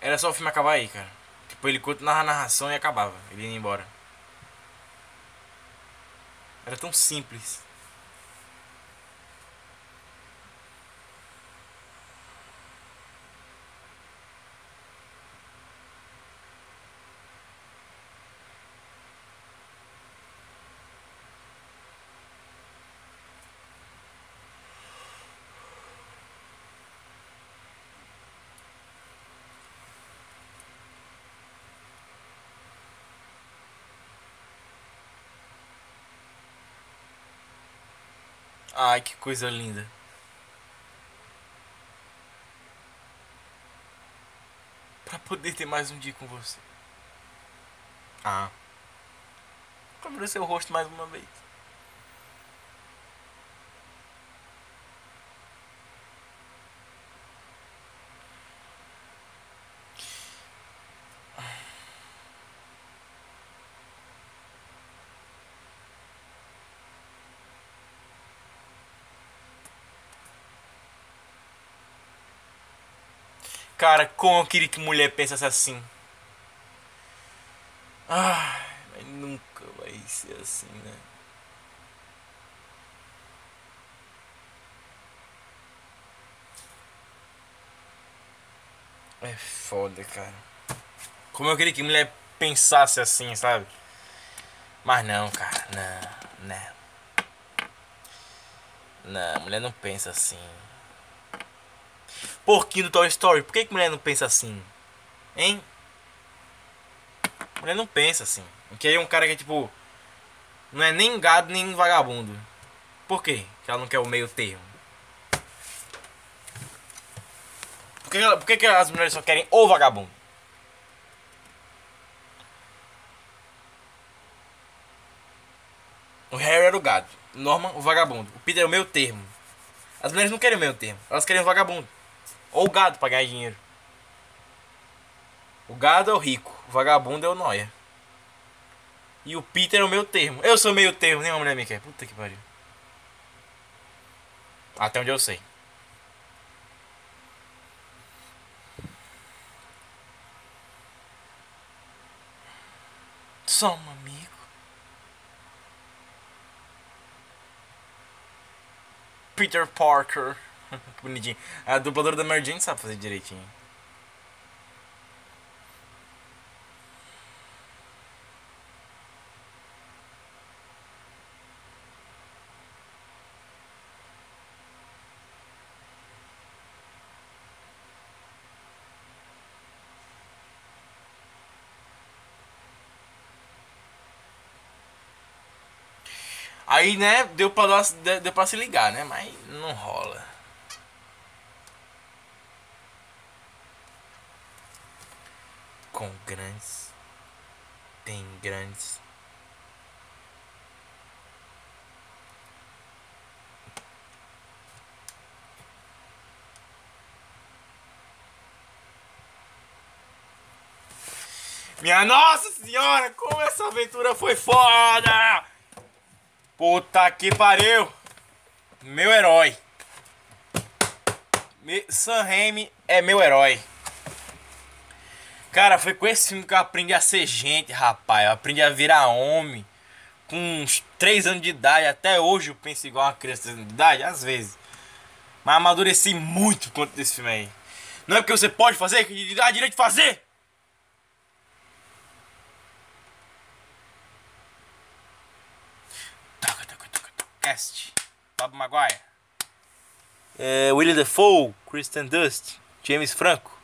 Era só o filme acabar aí, cara. Tipo, ele continuava a narração e acabava. Ele ia embora. Era tão simples. Ai, que coisa linda. Pra poder ter mais um dia com você. Ah. Pra ver seu rosto mais uma vez. Cara, como eu queria que mulher pensasse assim. Ah, mas nunca vai ser assim, né? É foda, cara. Como eu queria que mulher pensasse assim, sabe? Mas não, cara, não, não. Não, mulher não pensa assim porquinho do Toy Story. Por que, que mulher não pensa assim? Hein? Mulher não pensa assim. Que aí é um cara que é tipo. Não é nem gado nem vagabundo. Por quê? Que ela não quer o meio termo. Por que, por que, que as mulheres só querem o vagabundo? O Harry era o gado. Norman, o vagabundo. O Peter é o meio termo. As mulheres não querem o meio termo. Elas querem o vagabundo. Ou o gado pra ganhar dinheiro. O gado é o rico, o vagabundo é o noia. E o Peter é o meu termo. Eu sou meio termo, nenhuma mulher me quer. Puta que pariu. Até onde eu sei. Só um amigo. Peter Parker. [LAUGHS] bonitinho. A dubladora da Mary Jane sabe fazer direitinho. Aí, né, deu pra, deu pra se ligar, né? Mas não rola. Com grandes, tem grandes. Minha nossa senhora, como essa aventura foi foda! Puta que pariu! Meu herói. Sam Raimi é meu herói. Cara, foi com esse filme que eu aprendi a ser gente, rapaz. Eu aprendi a virar homem. Com uns 3 anos de idade. Até hoje eu penso igual uma criança de 3 anos de idade, às vezes. Mas amadureci muito quanto desse filme aí. Não é porque você pode fazer que dá direito de fazer. Cast. Bob Maguire. É, William Defoe, Kristen Dust, James Franco,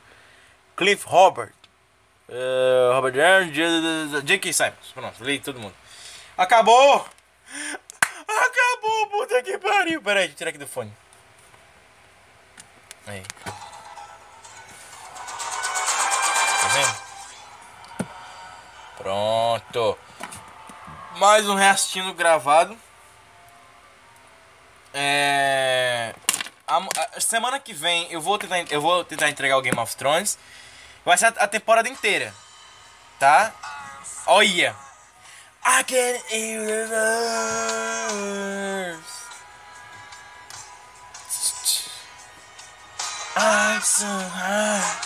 Cliff Robert, Uh, Robert Downey, J.K. Simons. Pronto, li todo mundo. Acabou! Acabou, puta que pariu! Pera aí, tirar aqui do fone. Aí. Tá vendo? Pronto. Mais um restinho gravado. É... A, a, semana que vem eu vou tentar eu vou tentar entregar o Game of Thrones. Vai ser a, temporada inteira. Tá? Olha. I can hear the verse. I'm so high.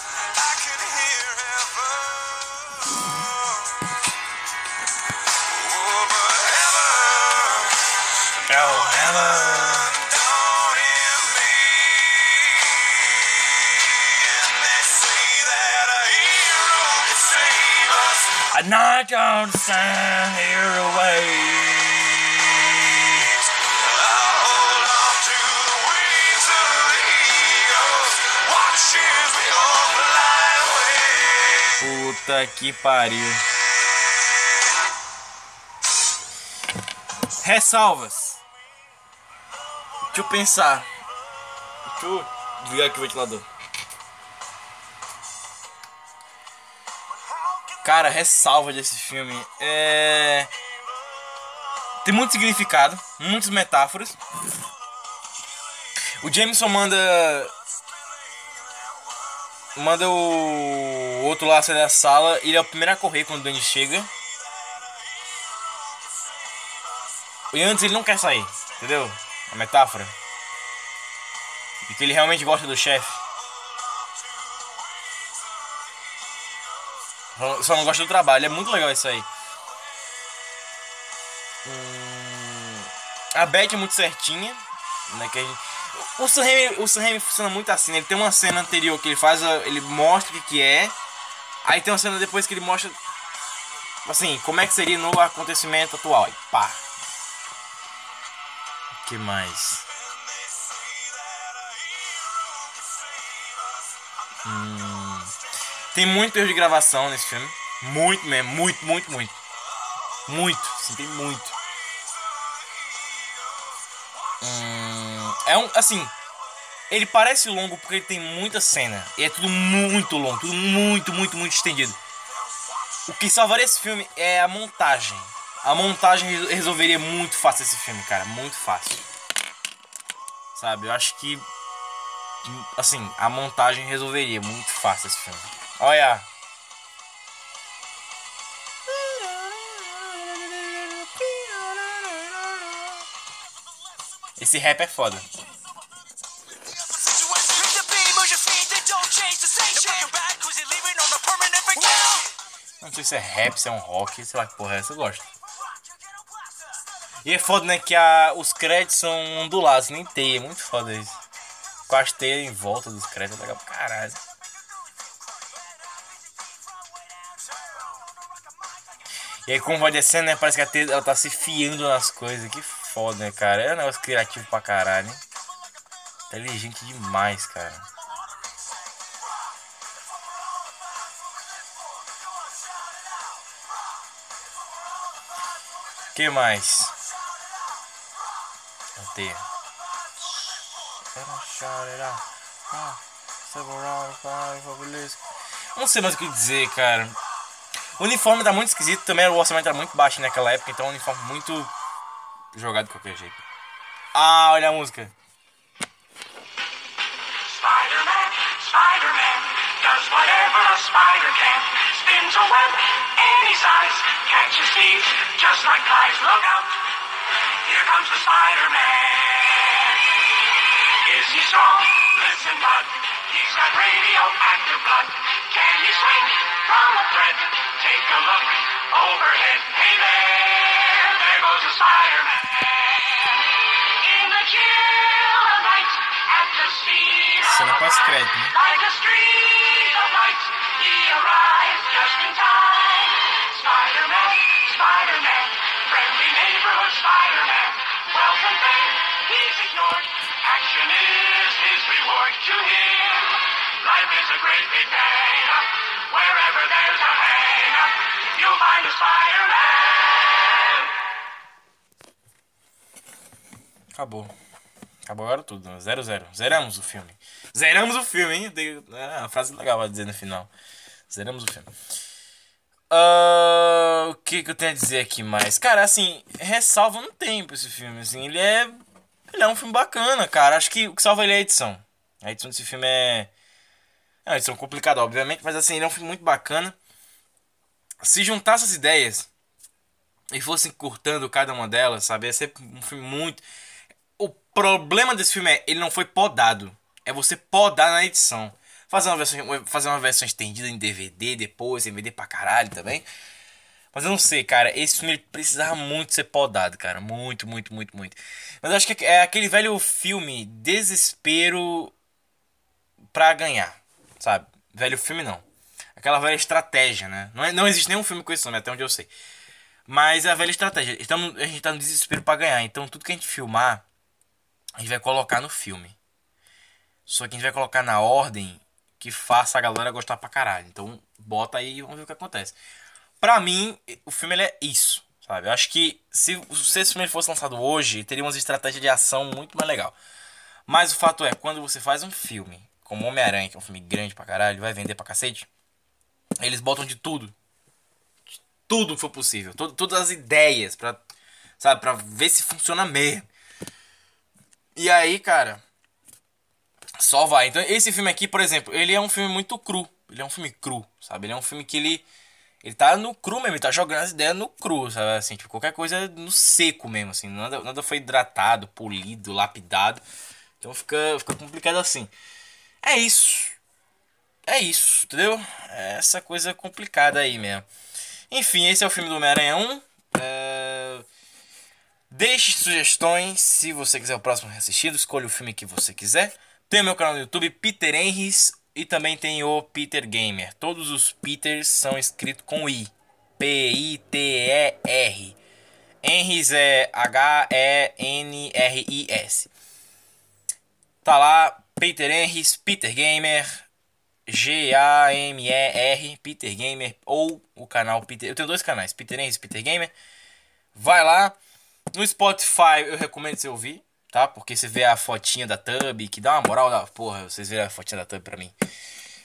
Here away. Puta que pariu. Ressalvas. Deixa eu pensar. Deixa eu desligar aqui o ventilador. Cara, ressalva desse filme. É. Tem muito significado, muitas metáforas. O Jameson manda. Manda o outro lá sair da sala. Ele é o primeiro a correr quando o Danny chega. E antes ele não quer sair, entendeu? A metáfora. E que ele realmente gosta do chefe. Só- não gosta do trabalho. É muito legal isso aí. Hum, A Beth é muito certinha. Né, que gente... O Sam o Sam funciona muito assim. né? Ele tem uma cena anterior que ele faz, ele mostra o que, que é. Aí tem uma cena depois que ele mostra assim, como é que seria no acontecimento atual. E pá. O que mais? Hum, tem muito erro de gravação nesse filme. Muito mesmo, muito, muito, muito. Muito, sim, tem muito. Hum, é um, assim, ele parece longo porque ele tem muita cena. E é tudo muito longo, tudo muito, muito, muito estendido. O que salvaria esse filme é a montagem. A montagem resol- resolveria muito fácil esse filme, cara. Muito fácil. Sabe, eu acho que. Assim, a montagem resolveria muito fácil esse filme. Olha. Esse rap é foda. Não sei se é rap, se é um rock, sei lá que porra é essa, eu gosto. E é foda, né, que a, os créditos são ondulados, nem teia, é muito foda isso. Com as teias em volta dos créditos, é legal pra caralho. E aí como vai descendo, né, parece que a teia ela tá se fiando nas coisas, que foda, né, cara. É um negócio criativo pra caralho. Inteligente demais, cara. que mais? A teia. Não sei mais o que dizer, cara. O uniforme tá muito esquisito, também o orçamento era muito baixo naquela época, então um uniforme muito jogado de qualquer jeito. Ah, olha a música. Spider-Man, Spider-Man, whatever a spider can. Web any size, just like. Look out, here comes the Spider-Man. Is he strong? Listen, he's got radioactive blood. He swing from a thread? Take a look overhead. Hey there, there goes the Spider-Man. In the chill of night, at the speed of a like a streak of light, he arrives A great big up. Wherever there's a hang up, you'll find a Spider-Man. Acabou. Acabou agora tudo. né? Zero, zero. Zeramos o filme. Zeramos o filme, hein? Tem- É uma frase legal pra dizer no final. Zeramos o filme. Ah, o que, que eu tenho a dizer aqui mais? Cara, assim, ressalva no tempo esse filme. Assim, ele é. Ele é um filme bacana, cara. Acho que o que salva ele é a edição. A edição desse filme é. É uma edição complicada, obviamente, mas assim, ele é um filme muito bacana. Se juntar essas ideias, e fossem cortando cada uma delas, sabe? Ia ser um filme muito. O problema desse filme é ele não foi podado. É você podar na edição. Fazer uma versão, fazer uma versão estendida em DVD depois, em DVD pra caralho também. Mas eu não sei, cara. Esse filme ele precisava muito ser podado, cara. Muito, muito, muito, muito. Mas eu acho que é aquele velho filme desespero pra ganhar, sabe? Velho filme não. Aquela velha estratégia, né? Não, é, não existe nenhum filme com esse nome, até onde eu sei. Mas é a velha estratégia. Estamos, a gente tá no desespero pra ganhar. Então tudo que a gente filmar, a gente vai colocar no filme. Só que a gente vai colocar na ordem que faça a galera gostar pra caralho. Então bota aí e vamos ver o que acontece. Pra mim, o filme é isso, sabe? Eu acho que se, se esse filme fosse lançado hoje, teria umas estratégias de ação muito mais legal. Mas o fato é, quando você faz um filme como Homem-Aranha, que é um filme grande pra caralho, vai vender pra cacete, eles botam de tudo. De tudo que for possível. Todo, todas as ideias pra, sabe, pra ver se funciona mesmo. E aí, cara, só vai. Então, esse filme aqui, por exemplo, ele é um filme muito cru. Ele é um filme cru, sabe? Ele é um filme que ele. Ele tá no cru mesmo, ele tá jogando as ideias no cru, sabe? Assim, tipo, qualquer coisa no seco mesmo, assim. Nada, nada foi hidratado, polido, lapidado. Então fica, fica complicado assim. É isso. É isso, entendeu? É essa coisa complicada aí mesmo. Enfim, esse é o filme do Homem-Aranha 1. É... Deixe sugestões se você quiser o próximo assistido. Escolha o filme que você quiser. Tem o meu canal no YouTube, Peter Henrys. E também tem o Peter Gamer. Todos os Peters são escritos com I. P-I-T-E-R. Henrys é H-E-N-R-I-S. Tá lá, Peter Henrys, Peter Gamer. G-A-M-E-R, Peter Gamer. Ou o canal Peter. Eu tenho dois canais, Peter Henrys e Peter Gamer. Vai lá. No Spotify eu recomendo você ouvir tá? Porque você vê a fotinha da Tub, que dá uma moral da porra, vocês verem a fotinha da Tub pra mim.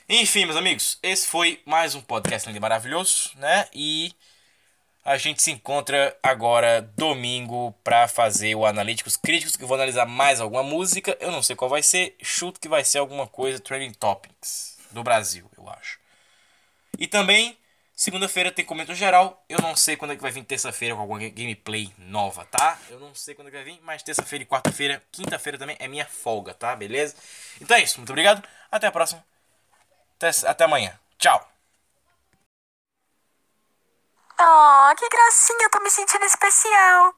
Enfim, meus amigos, esse foi mais um podcast lindo maravilhoso, né? E a gente se encontra agora domingo pra fazer o Analíticos Críticos, que eu vou analisar mais alguma música. Eu não sei qual vai ser, chuto que vai ser alguma coisa Trending Topics do Brasil, eu acho. E também Segunda-feira tem comentário geral. Eu não sei quando é que vai vir terça-feira com alguma gameplay nova, tá? Eu não sei quando é que vai vir, mas terça-feira e quarta-feira, quinta-feira também é minha folga, tá? Beleza? Então é isso. Muito obrigado. Até a próxima. Até, até amanhã. Tchau. Oh, que gracinha, eu tô me sentindo especial.